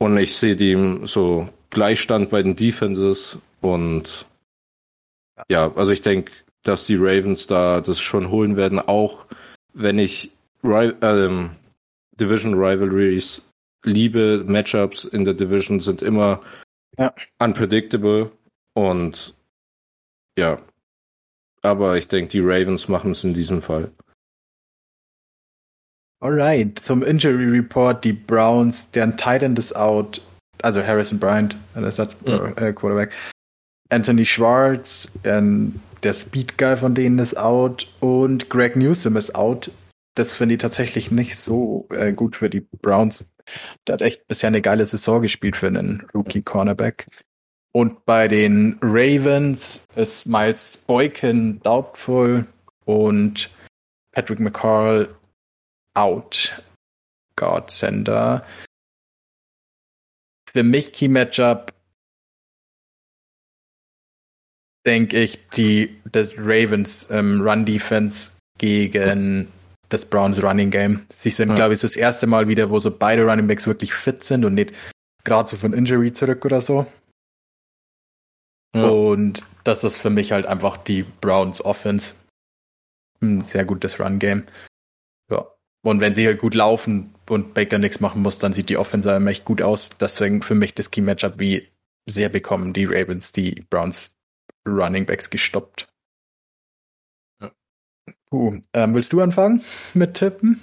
Und ich sehe dem so Gleichstand bei den Defenses und ja, also ich denke, dass die Ravens da das schon holen werden, auch wenn ich ähm, Division Rivalries liebe, Matchups in der Division sind immer ja. unpredictable und ja, aber ich denke, die Ravens machen es in diesem Fall.
Alright, zum Injury Report, die Browns, deren Titan ist out, also Harrison Bryant, Ersatz
Mhm.
äh, Quarterback. Anthony Schwartz, ähm, der Speed Guy von denen ist out und Greg Newsom ist out. Das finde ich tatsächlich nicht so äh, gut für die Browns. Der hat echt bisher eine geile Saison gespielt für einen Rookie Cornerback. Und bei den Ravens ist Miles Boykin doubtful und Patrick McCall out. God Sender. Für mich Key Matchup denke ich die des Ravens ähm, Run Defense gegen das Browns Running Game. Sie sind,
Ja.
glaube ich, das erste Mal wieder, wo so beide Running Backs wirklich fit sind und nicht gerade so von Injury zurück oder so.
Ja.
Und das ist für mich halt einfach die Browns Offense. Ein sehr gutes Run Game. Ja. Und wenn sie halt gut laufen und Baker nichts machen muss, dann sieht die Offense immer echt gut aus. Deswegen für mich das Key Matchup, wie sehr bekommen die Ravens die Browns Running Backs gestoppt.
Ja.
Puh, ähm, willst du anfangen mit Tippen?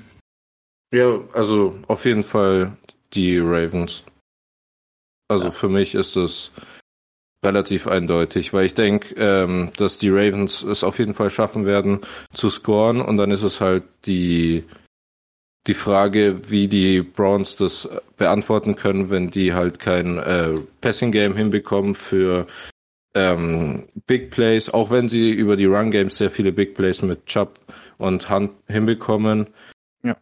Ja, also auf jeden Fall die Ravens. Also
Ja.
für mich ist es relativ eindeutig, weil ich denke, ähm, dass die Ravens es auf jeden Fall schaffen werden zu scoren und dann ist es halt die die Frage, wie die Browns das beantworten können, wenn die halt kein äh, Passing Game hinbekommen für ähm, Big Plays, auch wenn sie über die Run Games sehr viele Big Plays mit Chubb und Hunt hinbekommen.
Ja.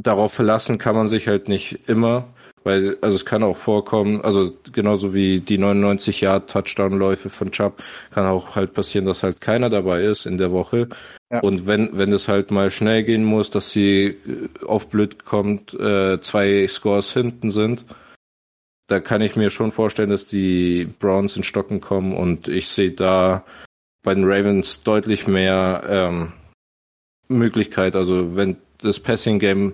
Darauf verlassen kann man sich halt nicht immer, weil also es kann auch vorkommen, also genauso wie die 99 Yard Touchdown Läufe von Chubb kann auch halt passieren, dass halt keiner dabei ist in der Woche.
Ja.
Und wenn wenn es halt mal schnell gehen muss, dass sie äh, auf blöd kommt, äh, zwei Scores hinten sind, da kann ich mir schon vorstellen, dass die Browns in Stocken kommen und ich sehe da bei den Ravens deutlich mehr ähm, Möglichkeit. Also wenn das Passing Game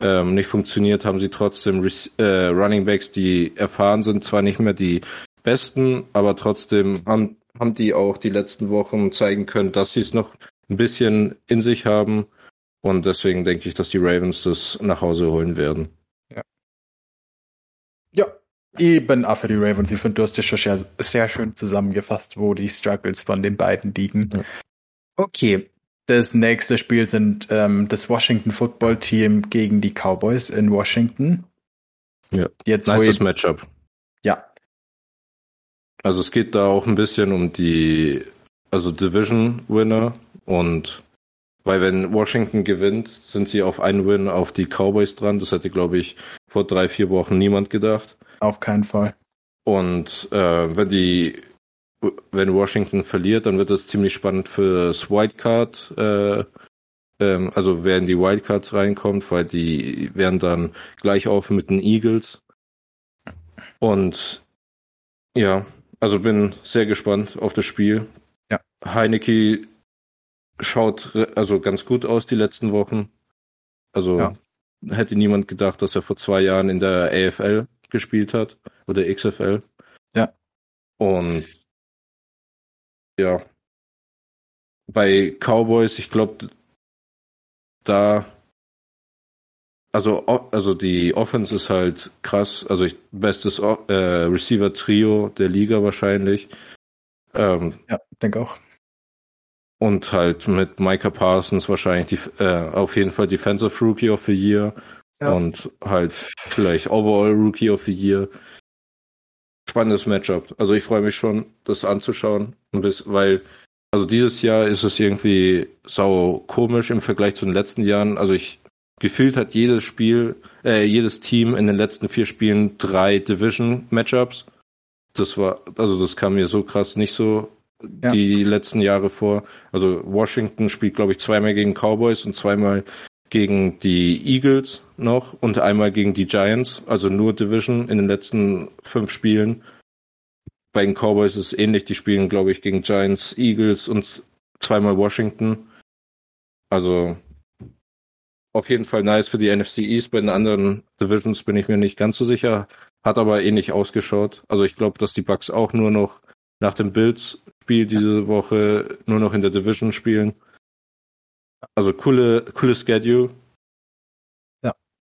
ähm, nicht funktioniert, haben sie trotzdem Rec äh, Running Backs, die erfahren sind, zwar nicht mehr die besten, aber trotzdem haben, haben die auch die letzten Wochen zeigen können, dass sie es noch ein bisschen in sich haben. Und deswegen denke ich, dass die Ravens das nach Hause holen werden.
Ja. Ich bin auch für die Ravens. Ich finde, du hast das schon sehr, sehr schön zusammengefasst, wo die Struggles von den beiden liegen.
Ja.
Okay. Das nächste Spiel sind ähm, das Washington Football Team gegen die Cowboys in Washington.
Ja.
Jetzt, ich,
Matchup.
ja,
Also es geht da auch ein bisschen um die, also Division Winner und weil wenn Washington gewinnt, sind sie auf einen Win auf die Cowboys dran. Das hätte, glaube ich, vor drei, vier Wochen niemand gedacht.
auf keinen Fall.
Und äh, wenn die, wenn Washington verliert, dann wird das ziemlich spannend für das Wildcard. Äh, ähm, also wer in die Wildcards reinkommt, weil die werden dann gleich auf mit den Eagles. Und ja, also bin sehr gespannt auf das Spiel.
Ja.
Heineke schaut also ganz gut aus die letzten Wochen. Also
Ja.
hätte niemand gedacht, dass er vor zwei Jahren in der AFL gespielt hat oder XFL.
Ja.
Und ja, bei Cowboys, ich glaube, da also also die Offense ist halt krass, also ich, bestes äh, Receiver Trio der Liga wahrscheinlich. Ähm,
Ja, denke auch.
und halt mit Micah Parsons wahrscheinlich die, äh, auf jeden Fall Defensive Rookie of the Year
Ja.
und halt vielleicht Overall Rookie of the Year. Spannendes Matchup. Also ich freue mich schon, das anzuschauen, weil also dieses Jahr ist es irgendwie sau komisch im Vergleich zu den letzten Jahren. Also ich gefühlt hat jedes Spiel, äh, jedes Team in den letzten vier Spielen drei Division Matchups. Das war, also das kam mir so krass nicht so
Ja.
die letzten Jahre vor. Also Washington spielt, glaube ich, zweimal gegen Cowboys und zweimal gegen die Eagles noch und einmal gegen die Giants, also nur Division in den letzten fünf Spielen. Bei den Cowboys ist es ähnlich, die spielen, glaube ich, gegen Giants, Eagles und zweimal Washington. Also auf jeden Fall nice für die NFC East. Bei den anderen Divisions bin ich mir nicht ganz so sicher. Hat aber ähnlich ausgeschaut. Also ich glaube, dass die Bucks auch nur noch nach dem Bills-Spiel diese Woche nur noch in der Division spielen. Also coole, coole Schedule.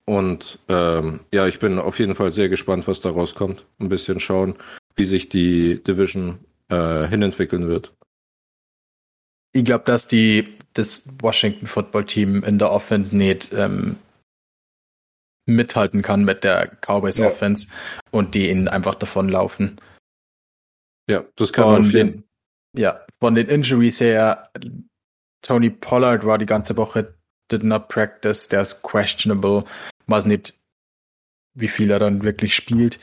Und ähm, ja, ich bin auf jeden Fall sehr gespannt, was da rauskommt. Ein bisschen schauen, wie sich die Division äh, hinentwickeln wird.
Ich glaube, dass die das Washington Football Team in der Offense nicht ähm, mithalten kann mit der Cowboys ja. Offense und die ihnen einfach davonlaufen.
Ja, das kann man
den, Ja, von den Injuries her, Tony Pollard war die ganze Woche did not practice, der ist questionable, weiß nicht, wie viel er dann wirklich spielt.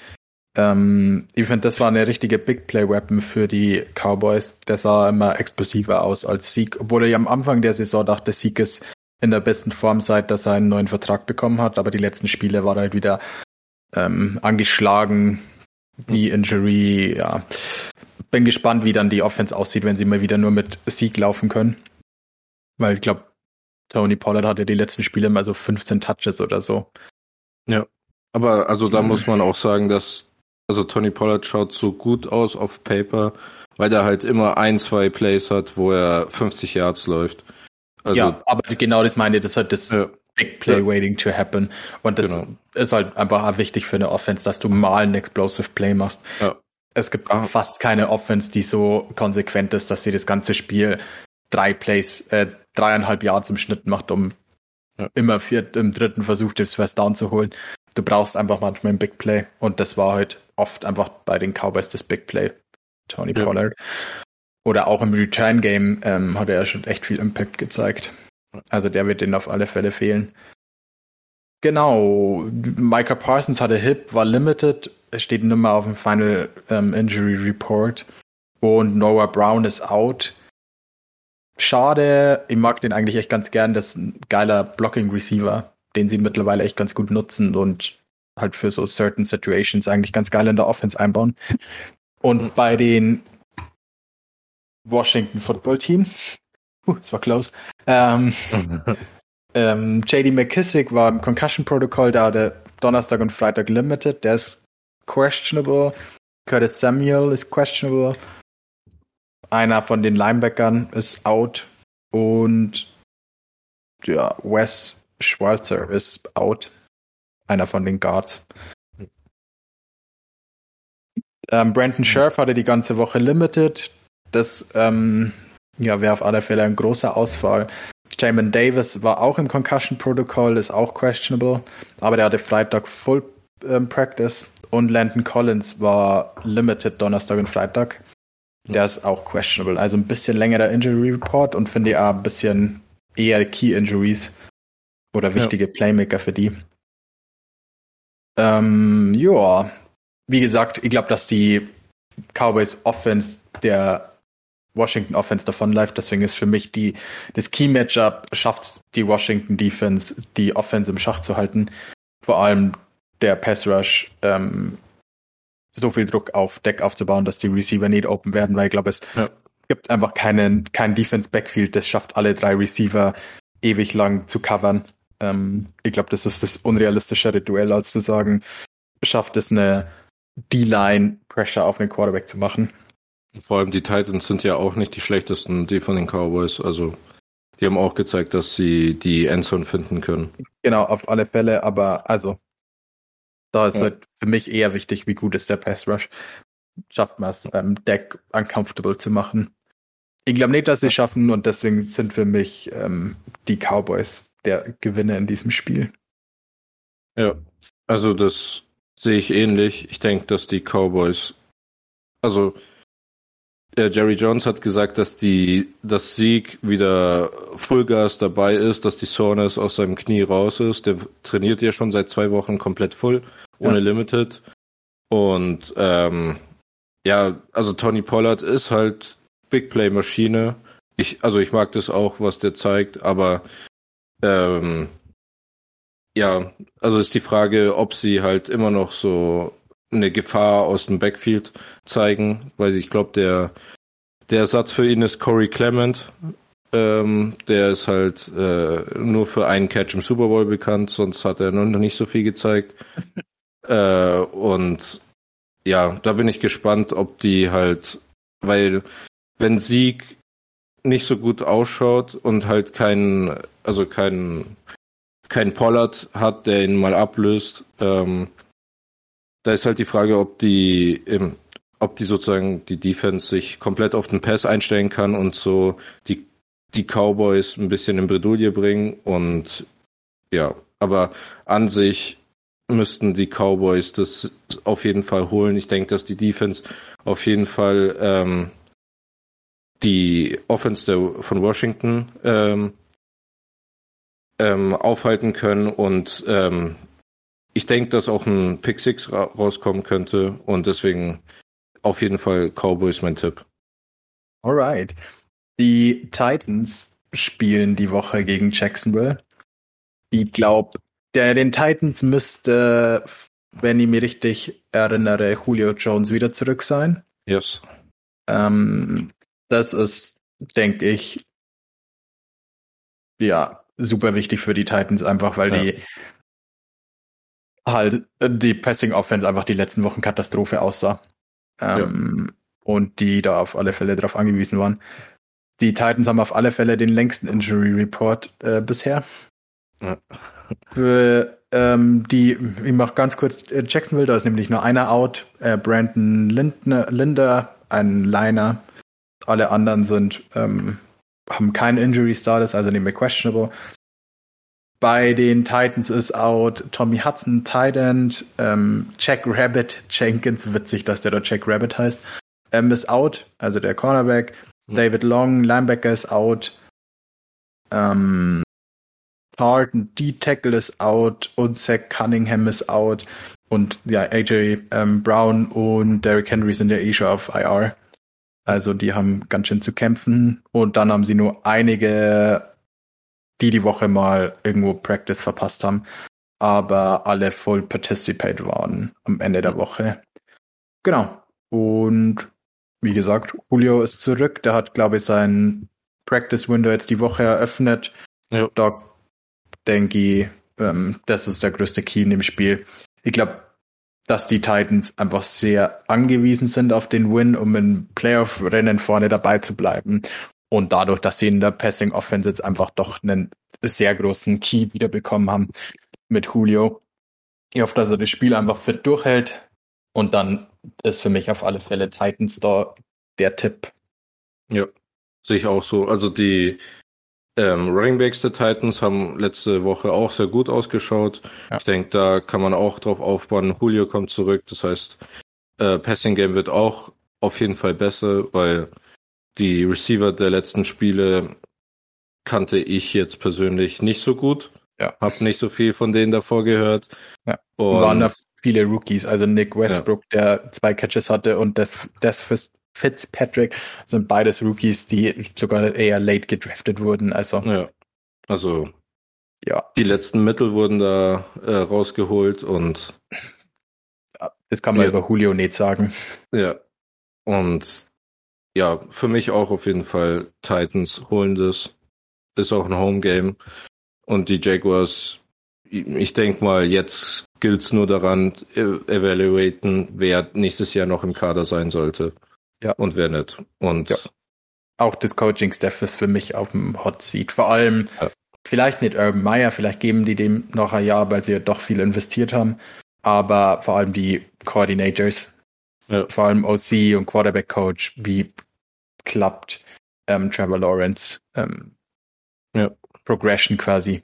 Ähm, ich finde, das war eine richtige Big Play Weapon für die Cowboys. Der sah immer explosiver aus als Sieg, obwohl er ja am Anfang der Saison dachte, Sieg ist in der besten Form seit dass er einen neuen Vertrag bekommen hat, aber die letzten Spiele war er halt wieder ähm, angeschlagen, die Injury, ja. Bin gespannt, wie dann die Offense aussieht, wenn sie mal wieder nur mit Sieg laufen können. Weil ich glaube, Tony Pollard hatte die letzten Spiele mal so 15 Touches oder so.
Ja. Aber also da mhm. muss man auch sagen, dass also Tony Pollard schaut so gut aus auf Paper, weil er halt immer ein, zwei Plays hat, wo er 50 Yards läuft.
Also, ja, aber genau das meine ich, das ist halt das ja. Big Play ja. waiting to happen. Und das genau. ist halt einfach wichtig für eine Offense, dass du mal einen Explosive Play machst. Ja. Es gibt ah. fast keine Offense, die so konsequent ist, dass sie das ganze Spiel drei Plays, äh, dreieinhalb Yards im Schnitt macht, um ja. immer vier, im dritten Versuch das First Down zu holen. Du brauchst einfach manchmal ein Big Play und das war halt oft einfach bei den Cowboys das Big Play. Tony ja. Pollard. Oder auch im Return Game ähm, hat er ja schon echt viel Impact gezeigt. Also der wird denen auf alle Fälle fehlen. Genau, Micah Parsons hatte Hip, war limited, es steht nicht mehr auf dem Final ähm, Injury Report. Und Noah Brown ist out. Schade, ich mag den eigentlich echt ganz gern. Das ist ein geiler Blocking Receiver, den sie mittlerweile echt ganz gut nutzen und halt für so certain situations eigentlich ganz geil in der Offense einbauen. Und mhm. bei den Washington Football Team, uh, das war close, ähm, ähm, JD McKissick war im Concussion Protocol, da hatte Donnerstag und Freitag limited, der ist questionable. Curtis Samuel ist questionable. Einer von den Linebackern ist out und ja, Wes Schwarzer ist out. Einer von den Guards. Ähm, Brandon Scherf hatte die ganze Woche limited. Das ähm, ja, wäre auf alle Fälle ein großer Ausfall. Jamin Davis war auch im Concussion Protocol, ist auch questionable, aber der hatte Freitag Full ähm, Practice und Landon Collins war limited Donnerstag und Freitag. Der ist auch questionable. Also ein bisschen längerer Injury Report und finde ich auch ein bisschen eher Key Injuries oder wichtige ja. Playmaker für die. Ähm, ja, wie gesagt, ich glaube, dass die Cowboys Offense der Washington Offense davonläuft. Deswegen ist für mich die, das Key Matchup schafft die Washington Defense, die Offense im Schach zu halten. Vor allem der Pass Rush ähm, so viel Druck auf Deck aufzubauen, dass die Receiver nicht open werden, weil ich glaube, es ja. gibt einfach keinen, kein Defense Backfield, das schafft alle drei Receiver ewig lang zu covern. Ähm, ich glaube, das ist das unrealistischere Duell, als zu sagen, schafft es eine D-Line Pressure auf den Quarterback zu machen.
Vor allem die Titans sind ja auch nicht die schlechtesten, die von den Cowboys. Also die haben auch gezeigt, dass sie die Endzone finden können.
Genau, auf alle Fälle, aber also da ist ja. halt für mich eher wichtig, wie gut ist der Pass Rush. Schafft man es, ähm, Deck uncomfortable zu machen. Ich glaube nicht, dass sie es schaffen und deswegen sind für mich ähm, die Cowboys der Gewinner in diesem Spiel.
Ja, also das sehe ich ähnlich. Ich denke, dass die Cowboys, also Jerry Jones hat gesagt, dass die, das Sieg wieder Fullgas dabei ist, dass die Soreness aus seinem Knie raus ist. Der trainiert ja schon seit zwei Wochen komplett voll, ohne ja. Limited. Und ähm, ja, also Tony Pollard ist halt Big Play Maschine. Ich, also ich mag das auch, was der zeigt, aber ähm, ja, also ist die Frage, ob sie halt immer noch so eine Gefahr aus dem Backfield zeigen, weil ich glaube, der, der Ersatz für ihn ist Corey Clement. Ähm, der ist halt äh, nur für einen Catch im Super Bowl bekannt, sonst hat er noch nicht so viel gezeigt. äh, und ja, da bin ich gespannt, ob die halt, weil wenn Sieg nicht so gut ausschaut und halt keinen, also keinen keinen Pollard hat, der ihn mal ablöst. Ähm, da ist halt die Frage, ob die, ähm, ob die sozusagen die Defense sich komplett auf den Pass einstellen kann und so die, die Cowboys ein bisschen in Bredouille bringen und ja, aber an sich müssten die Cowboys das auf jeden Fall holen. Ich denke, dass die Defense auf jeden Fall ähm, die Offense der, von Washington ähm, ähm, aufhalten können und ähm, ich denke, dass auch ein Pick Six ra rauskommen könnte und deswegen auf jeden Fall Cowboys mein Tipp.
Alright. Die Titans spielen die Woche gegen Jacksonville. Ich glaube, der den Titans müsste, wenn ich mich richtig erinnere, Julio Jones wieder zurück sein.
Yes.
Ähm, das ist, denke ich, ja, super wichtig für die Titans, einfach weil ja. die halt die Passing Offense einfach die letzten Wochen Katastrophe aussah. Ähm, ja. Und die da auf alle Fälle darauf angewiesen waren. Die Titans haben auf alle Fälle den längsten Injury Report äh, bisher. Ja. Für, ähm, die, ich mach ganz kurz äh, Jacksonville, da ist nämlich nur einer out, äh, Brandon Lindner, Linder, ein Liner. Alle anderen sind, ähm, haben keinen Injury Status, also nicht mehr questionable. Bei den Titans ist out Tommy Hudson, Tight End, ähm, Jack Rabbit Jenkins, witzig, dass der dort Jack Rabbit heißt, ähm, ist out, also der Cornerback. Mhm. David Long, Linebacker ist out. Ähm, Tartan, D-Tackle ist out und Zach Cunningham ist out. Und ja, AJ ähm, Brown und Derrick Henry sind ja eh schon auf IR. Also die haben ganz schön zu kämpfen. Und dann haben sie nur einige, die die Woche mal irgendwo Practice verpasst haben. Aber alle voll participate waren am Ende der Woche. Genau. Und wie gesagt, Julio ist zurück. Der hat, glaube ich, sein Practice Window jetzt die Woche eröffnet. Ja. Da denke ich, ähm, das ist der größte Key in dem Spiel. Ich glaube, dass die Titans einfach sehr angewiesen sind auf den Win, um im Playoff-Rennen vorne dabei zu bleiben. Und dadurch, dass sie in der Passing Offense jetzt einfach doch einen sehr großen Key wiederbekommen haben mit Julio. Ich hoffe, dass er das Spiel einfach fit durchhält. Und dann ist für mich auf alle Fälle Titans da der Tipp.
Ja, sehe ich auch so. Also die ähm, Running Backs der Titans haben letzte Woche auch sehr gut ausgeschaut. Ja. Ich denke, da kann man auch drauf aufbauen. Julio kommt zurück, das heißt, äh, Passing Game wird auch auf jeden Fall besser, weil die Receiver der letzten Spiele kannte ich jetzt persönlich nicht so gut. Ja. Hab nicht so viel von denen davor gehört.
Ja. Und waren da viele Rookies, also Nick Westbrook, ja. der zwei Catches hatte und das, das Fitzpatrick sind beides Rookies, die sogar eher late gedraftet wurden. Also,
ja. also ja. Die letzten Mittel wurden da äh, rausgeholt und
das kann man ja. über Julio nicht sagen.
Ja. Und ja, für mich auch auf jeden Fall Titans holen das. Ist auch ein Home Game. Und die Jaguars, ich denke mal, jetzt gilt es nur daran, e-, evaluaten, wer nächstes Jahr noch im Kader sein sollte. Ja. Und wer nicht. Und ja.
Auch das Coaching-Staff ist für mich auf dem Hot Seat. Vor allem, ja. vielleicht nicht Urban Meyer, vielleicht geben die dem noch ein Jahr, weil sie ja doch viel investiert haben. Aber vor allem die Coordinators, ja. vor allem OC und Quarterback Coach, wie klappt ähm, Trevor Lawrence ähm, ja. Progression quasi.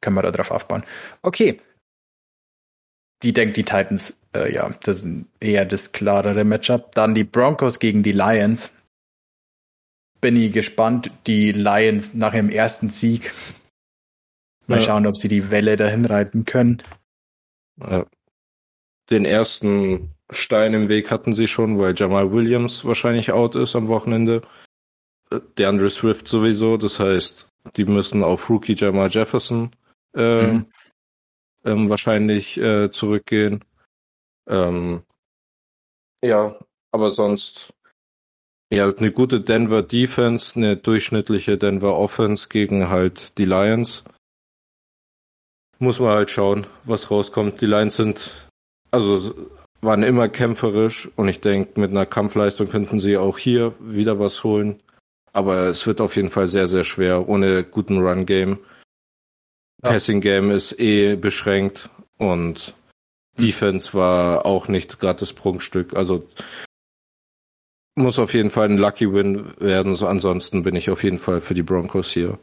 Können wir da drauf aufbauen. Okay. Die denkt die Titans äh, ja, das ist eher das klarere Matchup. Dann die Broncos gegen die Lions. Bin ich gespannt. Die Lions nach ihrem ersten Sieg. Mal ja. schauen, ob sie die Welle dahin reiten können.
Ja. Den ersten Stein im Weg hatten sie schon, weil Jamal Williams wahrscheinlich out ist am Wochenende. Der Andre Swift sowieso. Das heißt, die müssen auf Rookie Jamal Jefferson äh, mhm. ähm, wahrscheinlich äh, zurückgehen. Ähm, ja, aber sonst ja eine gute Denver Defense, eine durchschnittliche Denver Offense gegen halt die Lions. Muss man halt schauen, was rauskommt. Die Lions sind also waren immer kämpferisch und ich denke, mit einer Kampfleistung könnten sie auch hier wieder was holen. Aber es wird auf jeden Fall sehr, sehr schwer ohne guten Run-Game. Passing Game ist eh beschränkt und Defense war auch nicht gerade das Prunkstück. Also muss auf jeden Fall ein Lucky Win werden. So ansonsten bin ich auf jeden Fall für die Broncos hier.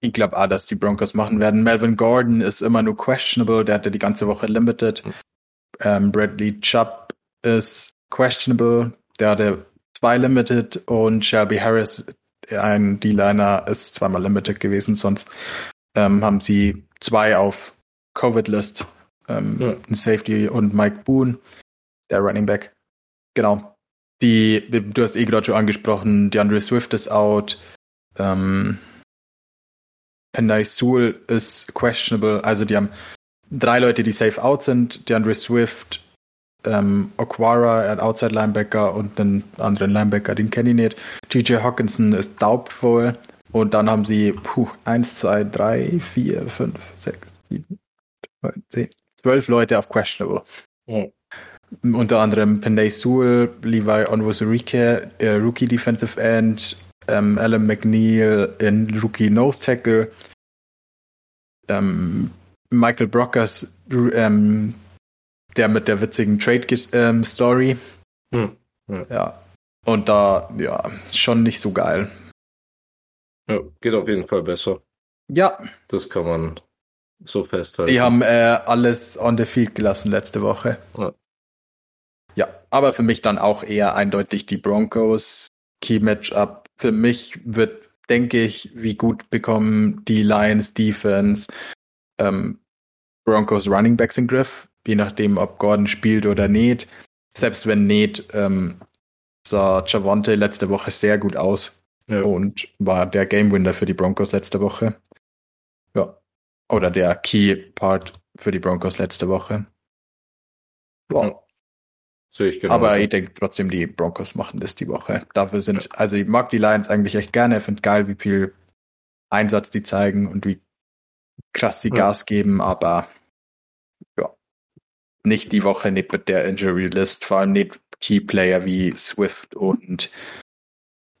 Ich glaube auch, dass die Broncos machen werden. Melvin Gordon ist immer nur questionable. Der hatte die ganze Woche limited. Ähm, Bradley Chubb ist questionable. Der hatte zwei limited und Shelby Harris, ein D-Liner, ist zweimal limited gewesen. Sonst ähm, haben sie zwei auf Covid-List. Ähm, ja. Ein Safety und Mike Boone, der Running Back. Genau. Die, du hast eh gerade schon angesprochen, DeAndre Swift ist out. Ähm, Pendai Sewell ist questionable. Also die haben drei Leute, die safe out sind. DeAndre Swift, ähm, Aquara, ein Outside Linebacker und einen anderen Linebacker, den kenne ich nicht. TJ Hawkinson ist doubtful. Und dann haben sie puh, 1, 2, 3, 4, 5, 6, 7, 9, 10, 12 Leute auf questionable. Ja. Unter anderem Penday Sewell, Levi Onwuzurike, äh, Rookie Defensive End, ähm, Alan McNeil in Rookie Nose Tackle, ähm, Michael Brockers, ähm, der mit der witzigen Trade-Story. Ähm, hm, ja. ja. Und da, ja, schon nicht so geil.
Ja, geht auf jeden Fall besser.
Ja.
Das kann man so festhalten.
Die haben äh, alles on the field gelassen letzte Woche. Ja. ja, aber für mich dann auch eher eindeutig die Broncos. Key Matchup. Für mich wird, denke ich, wie gut bekommen die Lions Defense ähm, Broncos Running Backs in Griff, je nachdem, ob Gordon spielt oder nicht. Selbst wenn nicht, ähm, sah Javante letzte Woche sehr gut aus ja. und war der Game Winner für die Broncos letzte Woche. Ja. Oder der Key Part für die Broncos letzte Woche. Wow. Sehe ich genau. Aber ich denke trotzdem, die Broncos machen das die Woche. Dafür sind, ja. also ich mag die Lions eigentlich echt gerne. Ich finde geil, wie viel Einsatz die zeigen und wie krass die ja. Gas geben, aber ja, nicht die Woche nicht mit der Injury List, vor allem nicht Key Player wie Swift und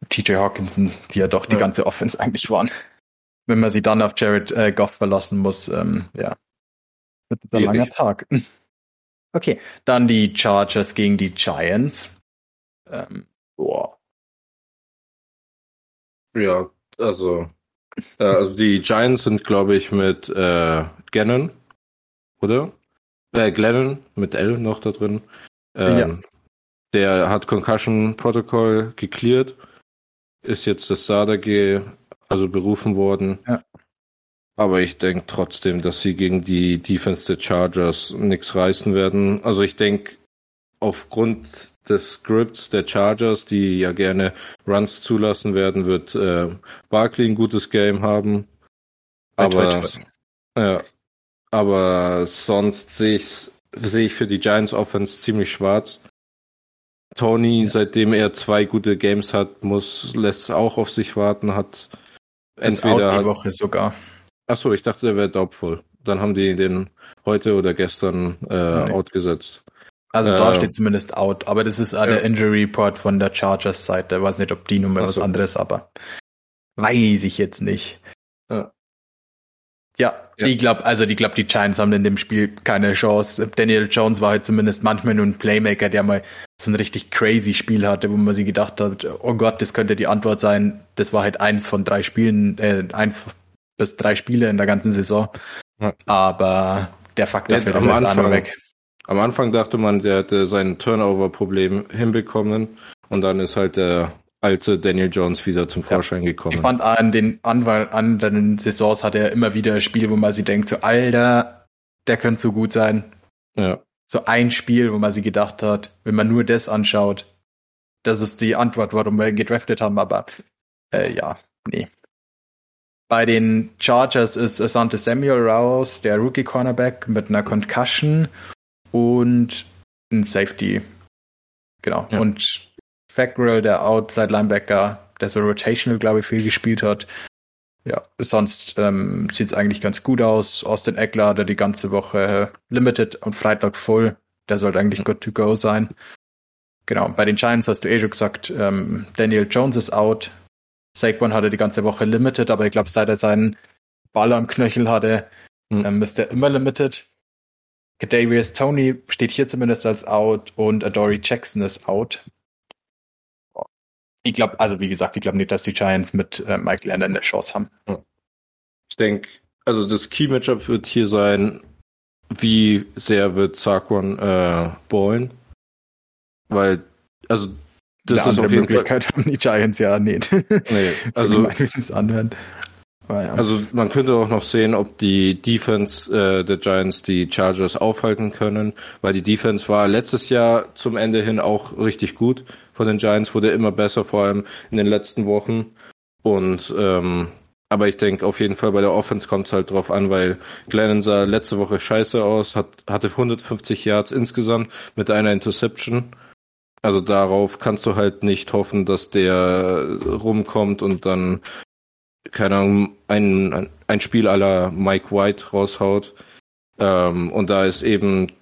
TJ Hawkinson, die ja doch die ja. ganze Offense eigentlich waren. Wenn man sie dann auf Jared äh, Goff verlassen muss, ähm, ja, wird ein langer Tag. Okay, dann die Chargers gegen die Giants. Ähm, boah.
Ja, also äh, also die Giants sind, glaube ich, mit äh, Gannon, oder? Äh, Glennon mit L noch da drin. Ähm, ja. Der hat Concussion Protocol geklärt, ist jetzt das SADAG also berufen worden. Ja. Aber ich denke trotzdem, dass sie gegen die Defense der Chargers nichts reißen werden. Also ich denke, aufgrund des Scripts der Chargers, die ja gerne Runs zulassen werden, wird äh, Barkley ein gutes Game haben. Aber, ja, aber sonst sehe ich sehe ich für die Giants Offense ziemlich schwarz. Tony, ja. seitdem er zwei gute Games hat, muss lässt auch auf sich warten, hat
entweder out die Woche sogar.
Achso, ich dachte, er wäre doubtful. Dann haben die den heute oder gestern äh, outgesetzt.
Also da steht zumindest out, aber das ist ja. der Injury Report von der Chargers Seite. Ich weiß nicht, ob die Nummer was anderes, aber weiß ich jetzt nicht. Ja. Ja, ja. ich glaube, also ich glaube, die Giants haben in dem Spiel keine Chance. Daniel Jones war halt zumindest manchmal nur ein Playmaker, der mal so ein richtig crazy Spiel hatte, wo man sich gedacht hat, oh Gott, das könnte die Antwort sein. Das war halt eins von drei Spielen, äh, eins bis drei Spiele in der ganzen Saison. Ja. Aber der Faktor fällt am Anfang weg.
Am Anfang dachte man, der hätte sein Turnover-Problem hinbekommen und dann ist halt der alte Daniel Jones wieder zum Vorschein ja. gekommen.
Ich fand an den anderen Saisons hat er immer wieder ein Spiel, wo man sich denkt, so Alter, der könnte so gut sein. Ja. So ein Spiel, wo man sich gedacht hat, wenn man nur das anschaut, das ist die Antwort, warum wir ihn gedraftet haben, aber äh, ja, nee. Bei den Chargers ist Asante Samuel raus, der Rookie Cornerback mit einer Concussion und ein Safety. Genau. Ja. Und Fackrell, der Outside Linebacker, der so rotational, glaube ich, viel gespielt hat. Ja, sonst ähm, sieht es eigentlich ganz gut aus. Austin Eckler hat die ganze Woche limited und Freitag voll. Der sollte eigentlich good to go sein. Genau, bei den Giants hast du eh schon gesagt, ähm, Daniel Jones ist out. Saquon hatte die ganze Woche limited, aber ich glaube, seit er seinen Ball am Knöchel hatte, hm. ähm, ist er immer limited. Kadarius Tony steht hier zumindest als out und Adoree Jackson ist out. Ich glaube, also wie gesagt, ich glaube nicht, dass die Giants mit äh, Michael Landon eine Chance haben.
Ich denke, also das Key-Matchup wird hier sein, wie sehr wird Saquon äh, ballen. Weil, also
das Eine ist auf jeden Möglichkeit Fall. haben die Giants ja nicht. Nee,
also, so anhören. Ja. Also man könnte auch noch sehen, ob die Defense äh, der Giants die Chargers aufhalten können, weil die Defense war letztes Jahr zum Ende hin auch richtig gut von den Giants, wurde immer besser, vor allem in den letzten Wochen. Und ähm, aber ich denke auf jeden Fall bei der Offense kommt es halt drauf an, weil Glennon sah letzte Woche scheiße aus, hat, hatte 150 Yards insgesamt mit einer Interception. Also darauf kannst du halt nicht hoffen, dass der rumkommt und dann, keine Ahnung, ein, ein Spiel aller Mike White raushaut. Ähm, und da ist eben,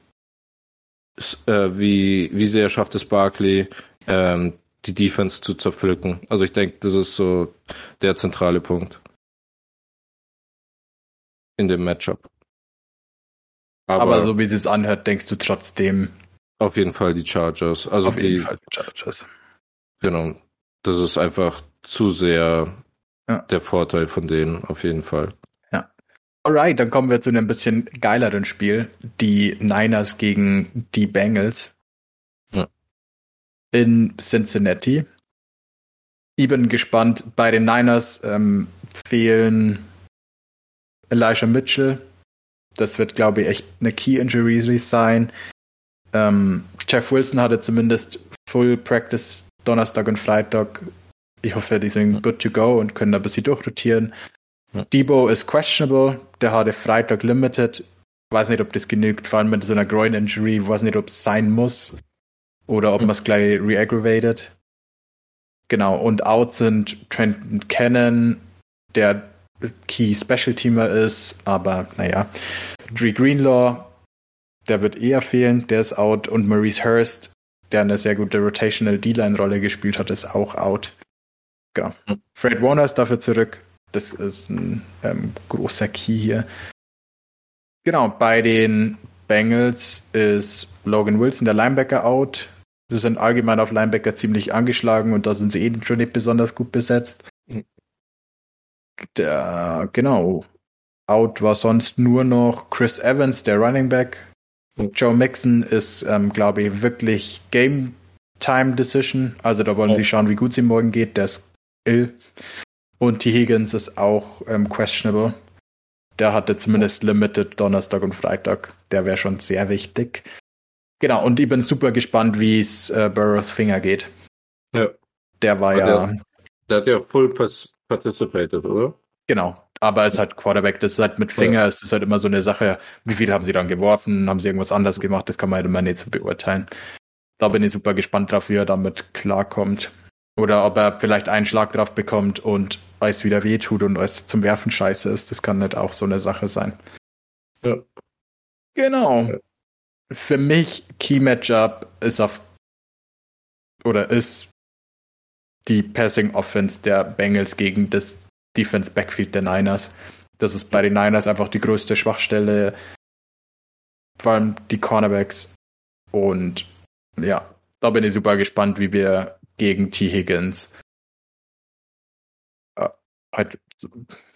äh, wie, wie sehr schafft es Barkley, ähm, die Defense zu zerpflücken. Also ich denke, das ist so der zentrale Punkt in dem Matchup.
Aber, Aber so wie es anhört, denkst du trotzdem.
Auf jeden Fall die Chargers. Also
auf
die,
jeden Fall die Chargers.
Genau. Das ist einfach zu sehr ja. der Vorteil von denen, auf jeden Fall.
Ja. Alright, dann kommen wir zu einem bisschen geileren Spiel. Die Niners gegen die Bengals. Ja. In Cincinnati. Ich bin gespannt. Bei den Niners ähm, fehlen Elijah Mitchell. Das wird, glaube ich, echt eine Key Injury sein. Ähm, Jeff Wilson hatte zumindest Full Practice Donnerstag und Freitag. Ich hoffe, die sind good to go und können da ein bisschen durchrotieren. Ja. Debo ist questionable. Der hatte Freitag limited. Weiß nicht, ob das genügt, vor allem mit so einer Groin-Injury. Weiß nicht, ob es sein muss oder ob man es gleich reaggravated. Genau, und out sind Trenton Cannon, der Key Special Teamer ist, aber naja. Dre Greenlaw, der wird eher fehlen, der ist out. Und Maurice Hurst, der eine sehr gute Rotational D-Line-Rolle gespielt hat, ist auch out. Genau. Fred Warner ist dafür zurück. Das ist ein ähm, großer Key hier. Genau, bei den Bengals ist Logan Wilson, der Linebacker, out. Sie sind allgemein auf Linebacker ziemlich angeschlagen und da sind sie eh schon nicht besonders gut besetzt. Hm. Der, genau. Out war sonst nur noch Chris Evans, der Running Back. Joe Mixon ist, ähm, glaube ich, wirklich Game Time Decision. Also da wollen oh. sie schauen, wie gut ihm morgen geht. Der ist ill. Und T. Higgins ist auch ähm, questionable. Der hatte zumindest Limited Donnerstag und Freitag. Der wäre schon sehr wichtig. Genau, und ich bin super gespannt, wie es äh, Burrows Finger geht.
Ja.
Der war
der,
ja.
Der hat ja full participated, oder?
Genau, aber als halt Quarterback, das ist halt mit Finger, ja. es ist halt immer so eine Sache, wie viel haben sie dann geworfen, haben sie irgendwas anders gemacht, das kann man halt immer nicht so beurteilen. Da bin ich super gespannt drauf, wie er damit klarkommt. Oder ob er vielleicht einen Schlag drauf bekommt und es wieder weh tut und es zum Werfen scheiße ist. Das kann nicht auch so eine Sache sein.
Ja.
Genau. Ja. Für mich Key Matchup ist auf oder ist die Passing Offense der Bengals gegen das Defense Backfield der Niners. Das ist bei den Niners einfach die größte Schwachstelle. Vor allem die Cornerbacks. Und ja, da bin ich super gespannt, wie wir gegen T. Higgins äh, halt,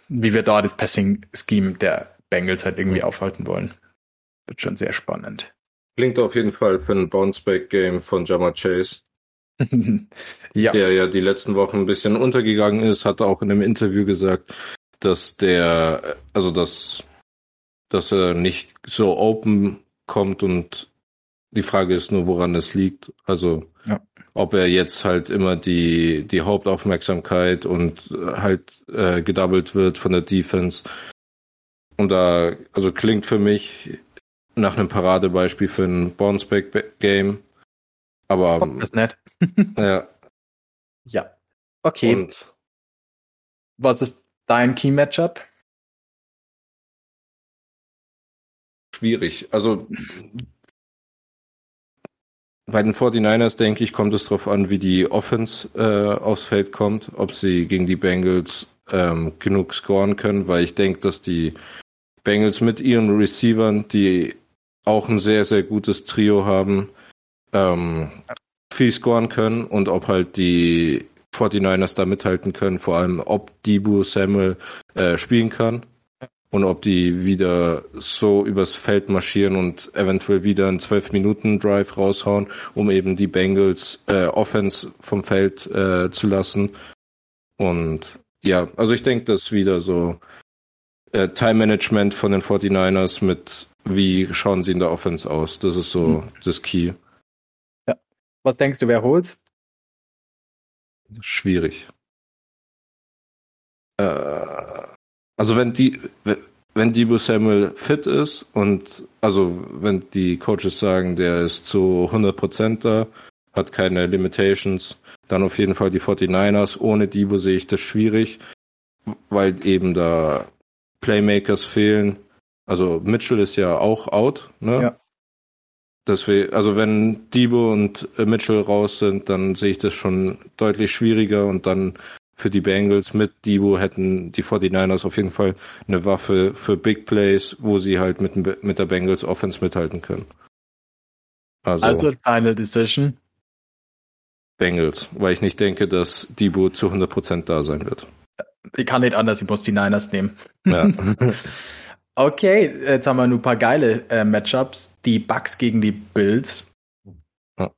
wie wir da das Passing-Scheme der Bengals halt irgendwie aufhalten wollen. Wird schon sehr spannend.
Klingt auf jeden Fall für ein Bounce-Back-Game von Jama Chase. Ja. Der ja die letzten Wochen ein bisschen untergegangen ist, hat auch in einem Interview gesagt, dass der, also dass, dass er nicht so open kommt und die Frage ist nur, woran es liegt. Also, ja. ob er jetzt halt immer die, die Hauptaufmerksamkeit und halt äh, gedoubled wird von der Defense. Und da, also klingt für mich nach einem Paradebeispiel für ein Bounceback-Game. Aber.
Oh, das ist nett.
ja.
Ja. Okay. Und Was ist dein Key Matchup?
Schwierig. Also bei den 49ers, denke ich, kommt es darauf an, wie die Offense äh, aufs Feld kommt, ob sie gegen die Bengals ähm, genug scoren können, weil ich denke, dass die Bengals mit ihren Receivern, die auch ein sehr, sehr gutes Trio haben, ähm, viel scoren können und ob halt die 49ers da mithalten können, vor allem ob Dibu Samuel äh, spielen kann und ob die wieder so übers Feld marschieren und eventuell wieder einen 12-Minuten-Drive raushauen, um eben die Bengals äh, Offense vom Feld äh, zu lassen. Und ja, also ich denke, das ist wieder so äh, Time-Management von den 49ers mit wie schauen sie in der Offense aus. Das ist so mhm. das Key.
Was denkst du, wer holt?
Schwierig. Äh, also wenn die, wenn Debo Samuel fit ist und also wenn die Coaches sagen, der ist zu 100% da, hat keine Limitations, dann auf jeden Fall die 49ers. Ohne Debo sehe ich das schwierig, weil eben da Playmakers fehlen. Also Mitchell ist ja auch out, ne? Ja. Deswegen, also wenn Debo und Mitchell raus sind, dann sehe ich das schon deutlich schwieriger und dann für die Bengals mit Debo hätten die 49ers auf jeden Fall eine Waffe für Big Plays, wo sie halt mit, mit der Bengals Offense mithalten können.
Also, also Final Decision.
Bengals, weil ich nicht denke, dass Debo zu 100% da sein wird.
Ich kann nicht anders, ich muss die Niners nehmen. Ja. okay, jetzt haben wir nur ein paar geile äh, Matchups. Die Bucks gegen die Bills. Ja.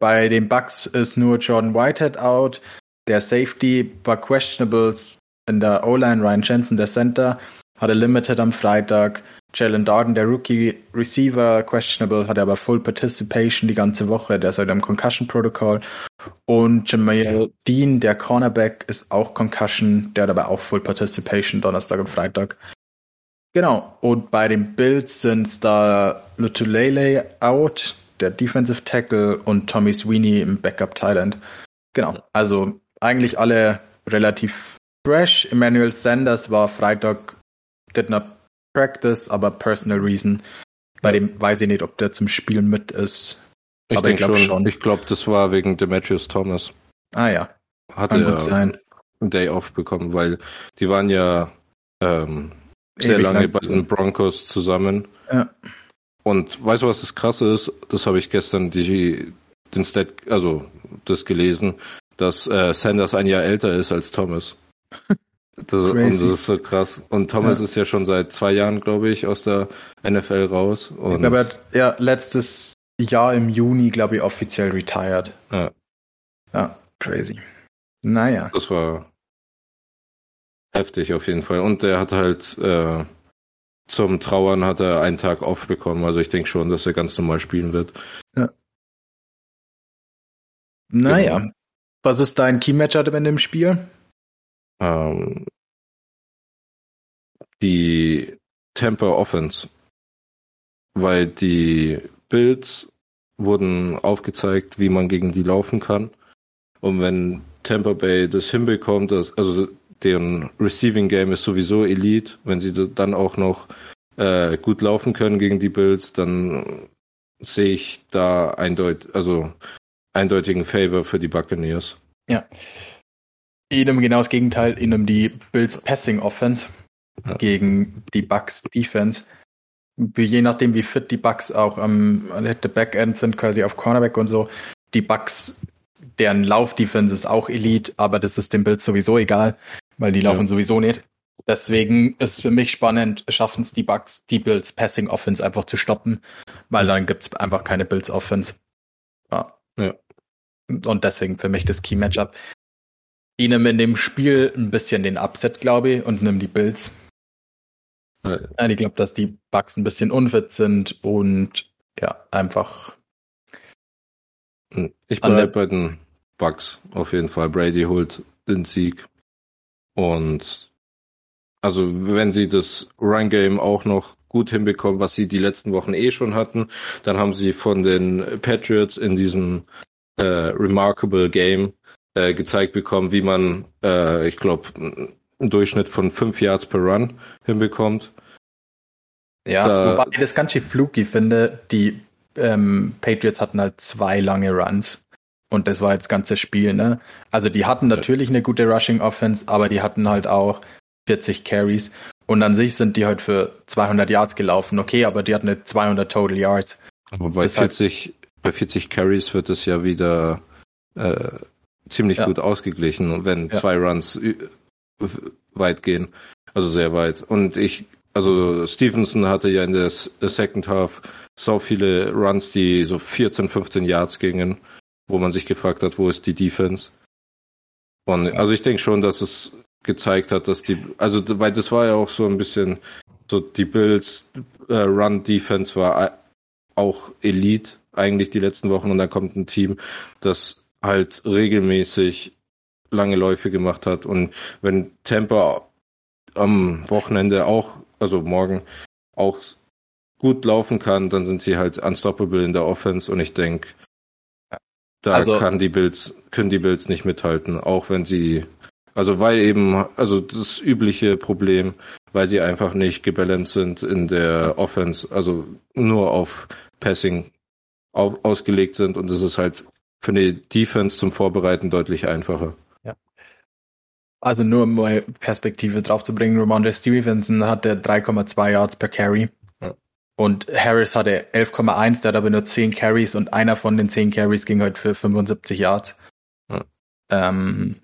Bei den Bucks ist nur Jordan Whitehead out. Der Safety war questionables in der O-Line. Ryan Jensen, der Center, hatte Limited am Freitag. Jalen Darden, der Rookie Receiver, questionable, hatte aber Full Participation die ganze Woche. Der ist halt im Concussion Protocol. Und Jamal Dean, der Cornerback, ist auch Concussion. Der hat aber auch Full Participation Donnerstag und Freitag. Genau. Und bei den Bills sind da Lutulele out, der Defensive Tackle und Tommy Sweeney im Backup Thailand. Genau. Also eigentlich alle relativ fresh. Emmanuel Sanders war Freitag, did not practice, aber personal reason. Bei dem weiß ich nicht, ob der zum Spielen mit ist.
Ich aber ich glaube schon. Ich glaube, das war wegen Demetrius Thomas.
Ah ja.
Hatte er sein. einen Day off bekommen, weil die waren ja ähm, sehr lange bei den Broncos zusammen.
Ja.
Und weißt du, was das Krasse ist? Das habe ich gestern die, den Stat, also das gelesen dass äh, Sanders ein Jahr älter ist als Thomas. Das, und das ist so krass. Und Thomas ja. ist ja schon seit zwei Jahren, glaube ich, aus der NFL raus. Und ich
glaube, er hat ja letztes Jahr im Juni, glaube ich, offiziell retired.
Ja.
Ja, crazy. Naja.
Das war heftig auf jeden Fall. Und er hat halt äh, zum Trauern hat er einen Tag off bekommen. Also ich denke schon, dass er ganz normal spielen wird.
Ja. Naja. Genau. Was ist dein Key-Matchup in dem Spiel?
Ähm, die Tampa Offense. Weil die Bills wurden aufgezeigt, wie man gegen die laufen kann. Und wenn Tampa Bay das hinbekommt, das, also deren Receiving Game ist sowieso Elite, wenn sie dann auch noch äh, gut laufen können gegen die Bills, dann sehe ich da eindeutig, also eindeutigen Favor für die Buccaneers.
Ja. Ihnen genau das Gegenteil, ihnen die Bills Passing Offense ja. gegen die Bucks Defense. Je nachdem, wie fit die Bucks auch am der Backend sind, quasi auf Cornerback und so. Die Bucks, deren Lauf-Defense ist auch Elite, aber das ist den Bills sowieso egal, weil die laufen ja. sowieso nicht. Deswegen ist für mich spannend, schaffen es die Bucks, die Bills Passing Offense einfach zu stoppen, weil dann gibt es einfach keine Bills Offense.
Ja. ja.
Und deswegen für mich das Key Matchup. Ich nehme in dem Spiel ein bisschen den Upset, glaube ich, und nehme die Bills. Ja. Ich glaube, dass die Bugs ein bisschen unfit sind und ja, einfach.
Hm, ich bleibe bei den Bugs auf jeden Fall. Brady holt den Sieg. Und also wenn sie das Run Game auch noch gut hinbekommen, was sie die letzten Wochen eh schon hatten, dann haben sie von den Patriots in diesem äh, Remarkable Game äh, gezeigt bekommen, wie man, äh, ich glaube, einen Durchschnitt von fünf Yards per Run hinbekommt.
Ja, da, wobei ich das ganz schön fluky finde. Die ähm, Patriots hatten halt zwei lange Runs. Und das war jetzt das ganze Spiel, ne? Also die hatten natürlich eine gute Rushing Offense, aber die hatten halt auch 40 Carries. Und an sich sind die halt für 200 Yards gelaufen. Okay, aber die hatten 200 Total Yards.
Aber bei 40, bei 40 Carries wird es ja wieder äh, ziemlich ja. gut ausgeglichen, wenn ja. zwei Runs weit gehen. Also sehr weit. Und ich, also Stevenson hatte ja in der Second Half so viele Runs, die so 14, 15 Yards gingen, wo man sich gefragt hat, wo ist die Defense? Und also ich denke schon, dass es gezeigt hat, dass die, also weil das war ja auch so ein bisschen so die Bills äh, Run Defense war auch Elite eigentlich die letzten Wochen und dann kommt ein Team, das halt regelmäßig lange Läufe gemacht hat und wenn Tampa am Wochenende auch, also morgen auch gut laufen kann, dann sind sie halt unstoppable in der Offense und ich denke, da also, kann die Bills, können die Bills nicht mithalten, auch wenn sie, also weil eben, also das übliche Problem, weil sie einfach nicht gebalanced sind in der Offense, also nur auf Passing auf, ausgelegt sind und es ist halt für eine Defense zum Vorbereiten deutlich einfacher.
Ja. Also nur um mal Perspektive drauf zu bringen, Ramondre Stevenson hatte 3,2 Yards per Carry. Und Harris hatte 11,1, der hat aber nur 10 Carries und einer von den 10 Carries ging halt für 75 Yards. Ja. Ähm,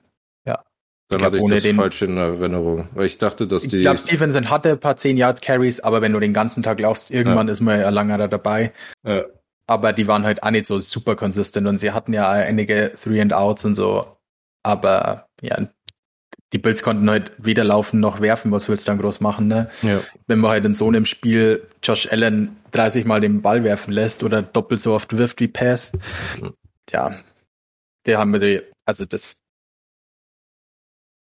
ja.
Dann ich hatte ich das den, falsch in Erinnerung, weil ich dachte, dass die.
Ich glaube, Stevenson hatte ein paar 10 Yards Carries, aber wenn du den ganzen Tag laufst, irgendwann ja. ist man ja langer dabei. Ja aber die waren halt auch nicht so super konsistent und sie hatten ja einige Three and Outs und so. Aber ja, die Bills konnten halt weder laufen noch werfen, was willst du dann groß machen, ne? Ja. Wenn man halt in so einem Spiel Josh Allen 30 Mal den Ball werfen lässt oder doppelt so oft wirft wie passt, mhm. ja, der haben wir, also das,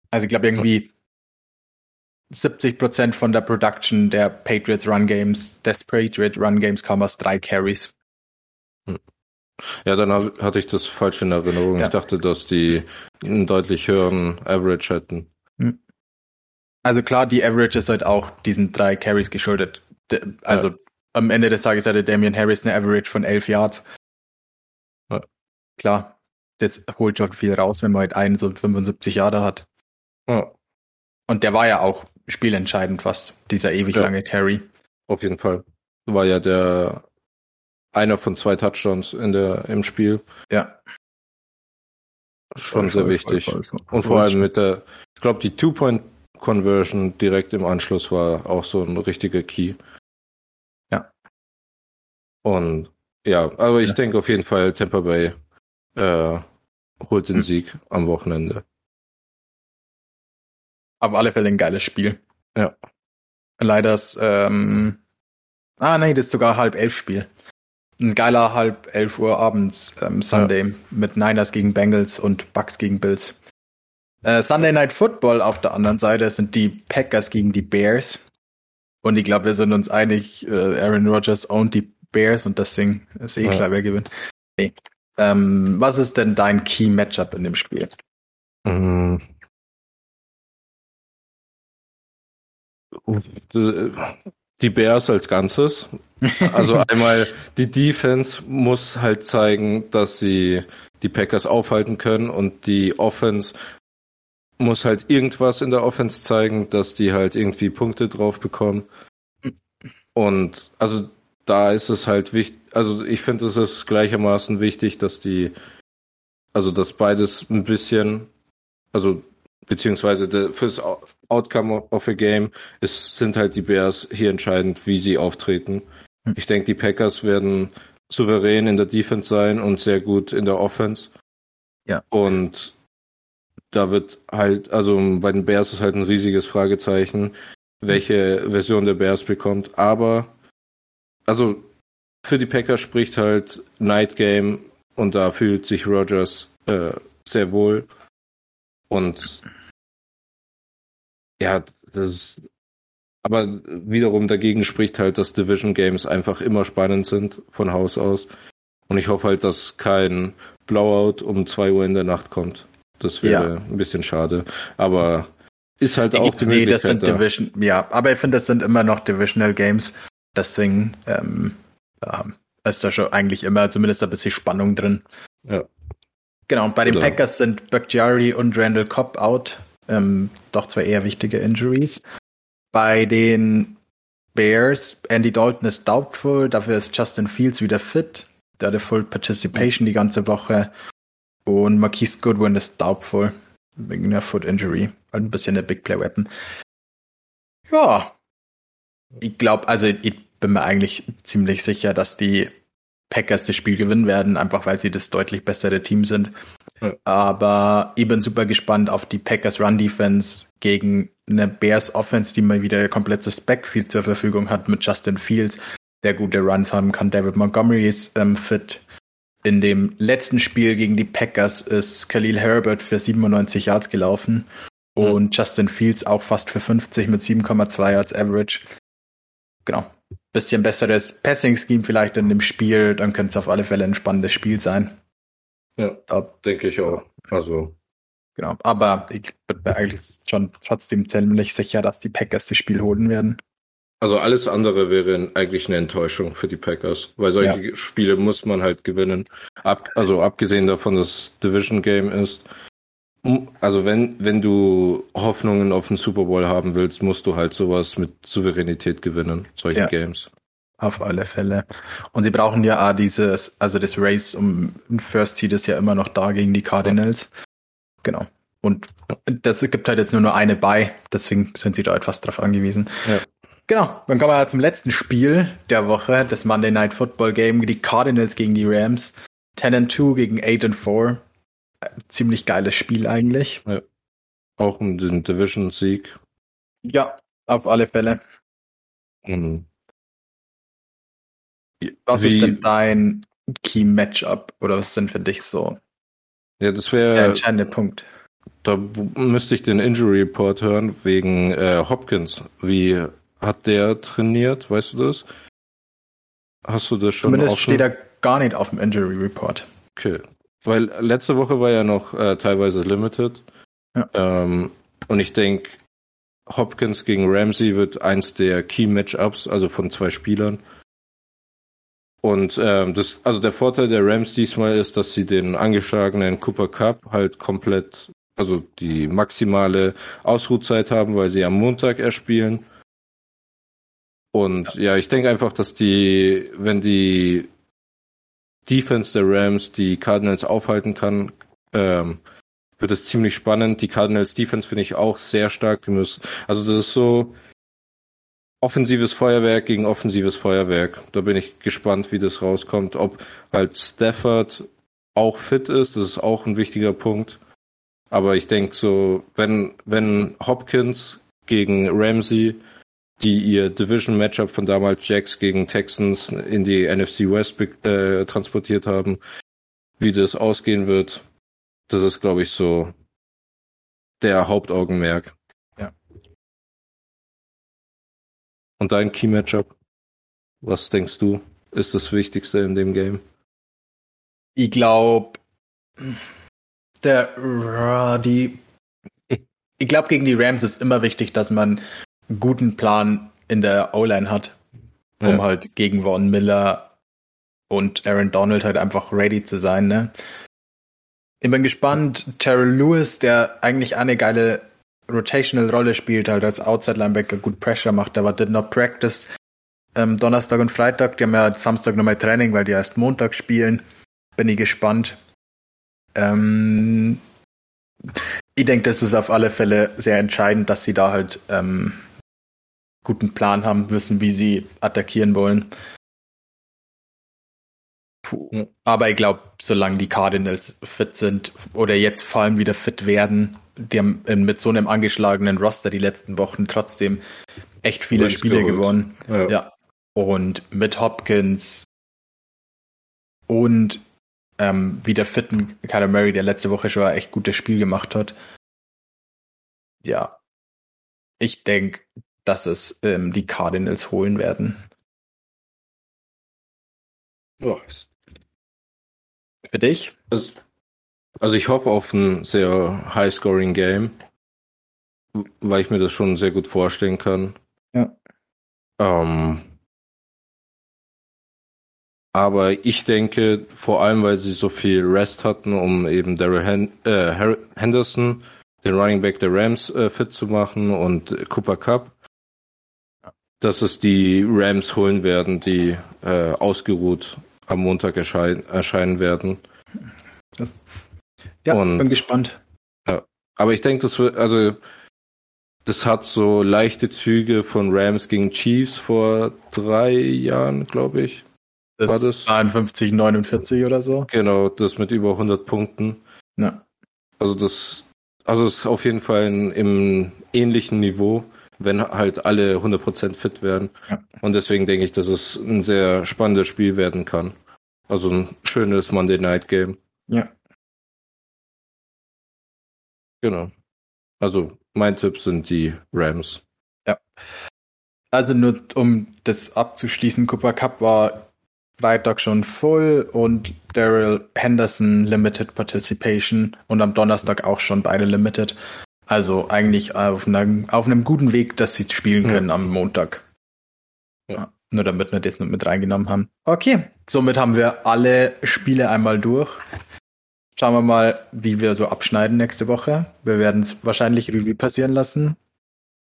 also ich glaube irgendwie 70 Prozent von der Production der Patriots Run Games, des Patriot Run Games kam aus drei Carries.
Ja, dann hatte ich das falsch in Erinnerung. Ja. Ich dachte, dass die einen deutlich höheren Average hätten. Hm.
Also klar, die Average ist halt auch diesen drei Carries geschuldet. Also ja. am Ende des Tages hatte Damian Harris eine Average von 11 Yards. Ja. Klar, das holt schon viel raus, wenn man halt einen so 75 Jahre hat. Ja. Und der war ja auch spielentscheidend fast, dieser ewig lange Carry.
Auf jeden Fall. War ja der einer von zwei Touchdowns in der, im Spiel.
Ja.
Schon sehr wichtig. Und vor allem mit der, ich glaube, die Two-Point-Conversion direkt im Anschluss war auch so ein richtiger Key.
Ja.
Und ja, aber ich ja. denke auf jeden Fall, Tampa Bay äh, holt den hm. Sieg am Wochenende.
Auf alle Fälle ein geiles Spiel.
Ja.
Leider ist, ähm, ah, nee, das ist sogar halb elf Spiel ein geiler halb elf Uhr abends ähm, Sunday ja. mit Niners gegen Bengals und Bucks gegen Bills. Äh, Sunday Night Football auf der anderen Seite sind die Packers gegen die Bears. Und ich glaube, wir sind uns einig, äh, Aaron Rodgers ownt die Bears und das Ding ist eh ja. klar, wer gewinnt. Nee. Ähm, was ist denn dein Key Matchup in dem Spiel? Mhm.
Die Bears als Ganzes. Also einmal die Defense muss halt zeigen, dass sie die Packers aufhalten können und die Offense muss halt irgendwas in der Offense zeigen, dass die halt irgendwie Punkte drauf bekommen. Und also da ist es halt wichtig, also ich finde es ist gleichermaßen wichtig, dass die, also dass beides ein bisschen, also beziehungsweise de, fürs Outcome of a Game ist, sind halt die Bears hier entscheidend, wie sie auftreten. Hm. Ich denke, die Packers werden souverän in der Defense sein und sehr gut in der Offense.
Ja.
Und da wird halt, also bei den Bears ist halt ein riesiges Fragezeichen, welche Version der Bears bekommt. Aber, also für die Packers spricht halt Night Game und da fühlt sich Rogers äh, sehr wohl. Und ja, das aber wiederum dagegen spricht halt, dass Division Games einfach immer spannend sind von Haus aus. Und ich hoffe halt, dass kein Blowout um zwei Uhr in der Nacht kommt. Das wäre ja. ein bisschen schade. Aber ist halt auch die nee,
das sind da. Division, ja, aber ich finde, das sind immer noch Divisional Games. Deswegen ähm, ja, ist da schon eigentlich immer zumindest ein bisschen Spannung drin.
Ja.
Genau, bei den
Oder-
Packers sind Bakhtiari und Randall Cobb out. Ähm, doch zwei eher wichtige Injuries. Bei den Bears, Andy Dalton ist doubtful, dafür ist Justin Fields wieder fit. Der hatte Full Participation die ganze Woche. Und Marquise Goodwin ist doubtful, wegen einer Foot Injury. Ein bisschen eine Big Play Weapon. Ja. Ich glaube, also ich bin mir eigentlich ziemlich sicher, dass die Packers das Spiel gewinnen werden, einfach weil sie das deutlich bessere Team sind.
Ja.
Aber ich bin super gespannt auf die Packers Run Defense gegen eine Bears Offense, die mal wieder komplettes Backfield zur Verfügung hat mit Justin Fields, der gute Runs haben kann. David Montgomery ist ähm, fit. In dem letzten Spiel gegen die Packers ist Khalil Herbert für 97 Yards gelaufen
Ja.
und Justin Fields auch fast für 50 mit 7,2 Yards Average. Genau. Bisschen besseres Passing-Scheme vielleicht in dem Spiel, dann könnte es auf alle Fälle ein spannendes Spiel sein.
Ja,
Da,
denke ich auch. Also,
genau. Aber ich bin mir eigentlich schon trotzdem ziemlich sicher, dass die Packers das Spiel holen werden.
also alles andere wäre eigentlich eine Enttäuschung für die Packers, weil solche Spiele muss man halt gewinnen. Ab, also abgesehen davon, dass es Division Game ist. Also wenn, wenn du Hoffnungen auf den Super Bowl haben willst, musst du halt sowas mit Souveränität gewinnen, solche
Ja.
Games.
Auf alle Fälle. Und sie brauchen ja auch dieses, also das Race um ein First Seed ist ja immer noch da gegen die Cardinals. Genau. Und das gibt halt jetzt nur noch eine bei, deswegen sind sie da etwas drauf angewiesen.
Ja.
Genau, dann kommen wir zum letzten Spiel der Woche, das Monday Night Football Game, die Cardinals gegen die Rams. 10 and 2 gegen 8 and 4. Äh, Ziemlich geiles Spiel eigentlich.
Auch um den Division-Sieg.
Ja, auf alle Fälle.
Mhm.
Was
Wie-
ist denn dein Key Matchup oder was sind für dich so
Ja, das
der
wäre,
entscheidende Punkt?
da müsste ich den Injury Report hören wegen äh, Hopkins. Wie hat der trainiert? Weißt du das? Hast du das schon
Zumindest
offen?
steht er gar nicht auf dem Injury Report.
Okay. Weil letzte Woche war ja noch äh, teilweise limited.
Ja.
Ähm, und ich denke, Hopkins gegen Ramsey wird eins der Key Matchups, also von zwei Spielern. Und ähm, das, also der Vorteil der Rams diesmal ist, dass sie den angeschlagenen Cooper Cup halt komplett, also die maximale Ausruhzeit haben, weil sie am Montag erst spielen. Und ja, ich denke einfach, dass die, wenn die Defense der Rams die Cardinals aufhalten kann, ähm, wird es ziemlich spannend. Die Cardinals Defense finde ich auch sehr stark. Die müssen, also das ist so offensives Feuerwerk gegen offensives Feuerwerk. Da bin ich gespannt, wie das rauskommt. Ob halt Stafford auch fit ist, das ist auch ein wichtiger Punkt. Aber ich denke so, wenn, wenn Hopkins gegen Ramsey, die ihr Division-Matchup von damals Jacks gegen Texans in die NFC West äh, transportiert haben, wie das ausgehen wird, das ist, glaube ich, so der Hauptaugenmerk. Und dein Key-Matchup? Was denkst du, ist das Wichtigste in dem Game?
Ich glaube, der die ich glaube gegen die Rams ist immer wichtig, dass man einen guten Plan in der O-Line hat, um
Ja.
halt gegen Von Miller und Aaron Donald halt einfach ready zu sein. Ne? Ich bin gespannt. Terrell Lewis, der eigentlich eine geile Rotational-Rolle spielt, halt als Outside-Linebacker gut Pressure macht, aber did not practice. Ähm, Donnerstag und Freitag, die haben ja Samstag nochmal Training, weil die erst Montag spielen. Bin ich gespannt. Ähm, ich denke, das ist auf alle Fälle sehr entscheidend, dass sie da halt ähm, guten Plan haben, wissen, wie sie attackieren wollen.
Ja.
Aber ich glaube, solange die Cardinals fit sind oder jetzt vor allem wieder fit werden, die haben mit so einem angeschlagenen Roster die letzten Wochen trotzdem echt viele
Wins
Spiele
geholt.
gewonnen.
Ja.
Ja. Und mit Hopkins und ähm, wieder fitten Kyler Murray, der letzte Woche schon ein echt gutes Spiel gemacht hat. Ja. Ich denke, dass es ähm, die Cardinals holen werden.
Ja,
Für dich?
es- Also ich hoffe auf ein sehr high-scoring Game, weil ich mir das schon sehr gut vorstellen kann.
Ja.
Ähm, Aber ich denke, vor allem, weil sie so viel Rest hatten, um eben Daryl Hen äh, Henderson, den Running Back der Rams, äh, fit zu machen und Cooper Cup, dass es die Rams holen werden, die äh, ausgeruht am Montag erschein erscheinen werden.
Das, ja, und, bin gespannt.
Ja, aber ich denke, das wird, also das hat so leichte Züge von Rams gegen Chiefs vor drei Jahren, glaube ich.
Das war das 52, 49 oder so.
Genau, das mit über 100 Punkten.
Ja.
Also das, also es ist auf jeden Fall ein, im ähnlichen Niveau wenn halt alle 100% fit werden. Ja. Und deswegen denke ich, dass es ein sehr spannendes Spiel werden kann. Also ein schönes Monday Night Game.
Ja.
Genau. Also mein Tipp sind die Rams.
Ja. Also nur um das abzuschließen, Cooper Cup war Freitag schon voll und Daryl Henderson Limited Participation und am Donnerstag auch schon beide Limited. Also eigentlich auf, einer, auf einem guten Weg, dass sie spielen können ja. am Montag. Ja. Nur damit wir das mit reingenommen haben. Okay, somit haben wir alle Spiele einmal durch. Schauen wir mal, wie wir so abschneiden nächste Woche. Wir werden es wahrscheinlich Revue passieren lassen,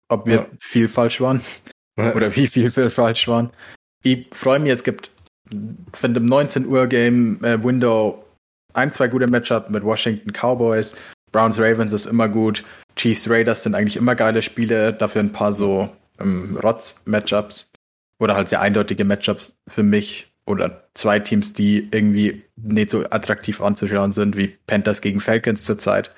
ob wir ja. viel falsch waren ja. oder wie viel wir falsch waren. Ich freue mich, es gibt von dem 19 Uhr Game äh, Window ein, zwei gute Matchups mit Washington Cowboys. Browns Ravens ist immer gut. Chiefs Raiders sind eigentlich immer geile Spiele, dafür ein paar so ähm, Rotz-Matchups oder halt sehr eindeutige Matchups für mich oder zwei Teams, die irgendwie nicht so attraktiv anzuschauen sind wie Panthers gegen Falcons zurzeit.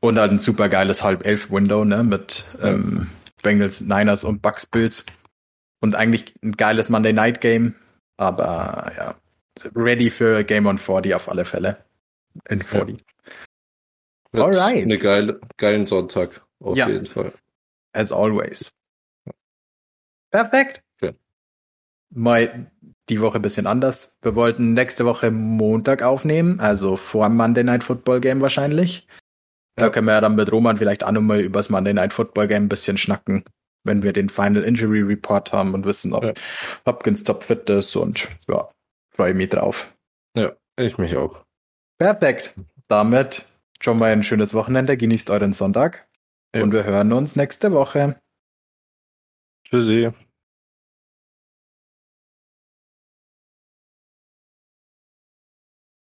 Und halt ein super geiles Halb-Elf-Window, ne, mit ähm, Bengals, Niners und Bucks Bills. Und eigentlich ein geiles Monday Night Game, aber ja, ready für Game on 40 auf alle Fälle. In 40. Ja.
Alright. Eine geile, geilen Sonntag. Auf ja. jeden Fall.
As always. Perfekt. Ja. Mal die Woche ein bisschen anders. Wir wollten nächste Woche Montag aufnehmen, also vor dem Monday Night Football Game wahrscheinlich. Da ja. können wir ja dann mit Roman vielleicht auch nochmal über das Monday Night Football Game ein bisschen schnacken, wenn wir den Final Injury Report haben und wissen, ob ja. Hopkins top fit ist und ja, freue mich drauf.
Ja, ich mich auch.
Perfekt. Damit Schon mal ein schönes Wochenende, genießt euren Sonntag und wir hören uns nächste Woche.
Tschüssi.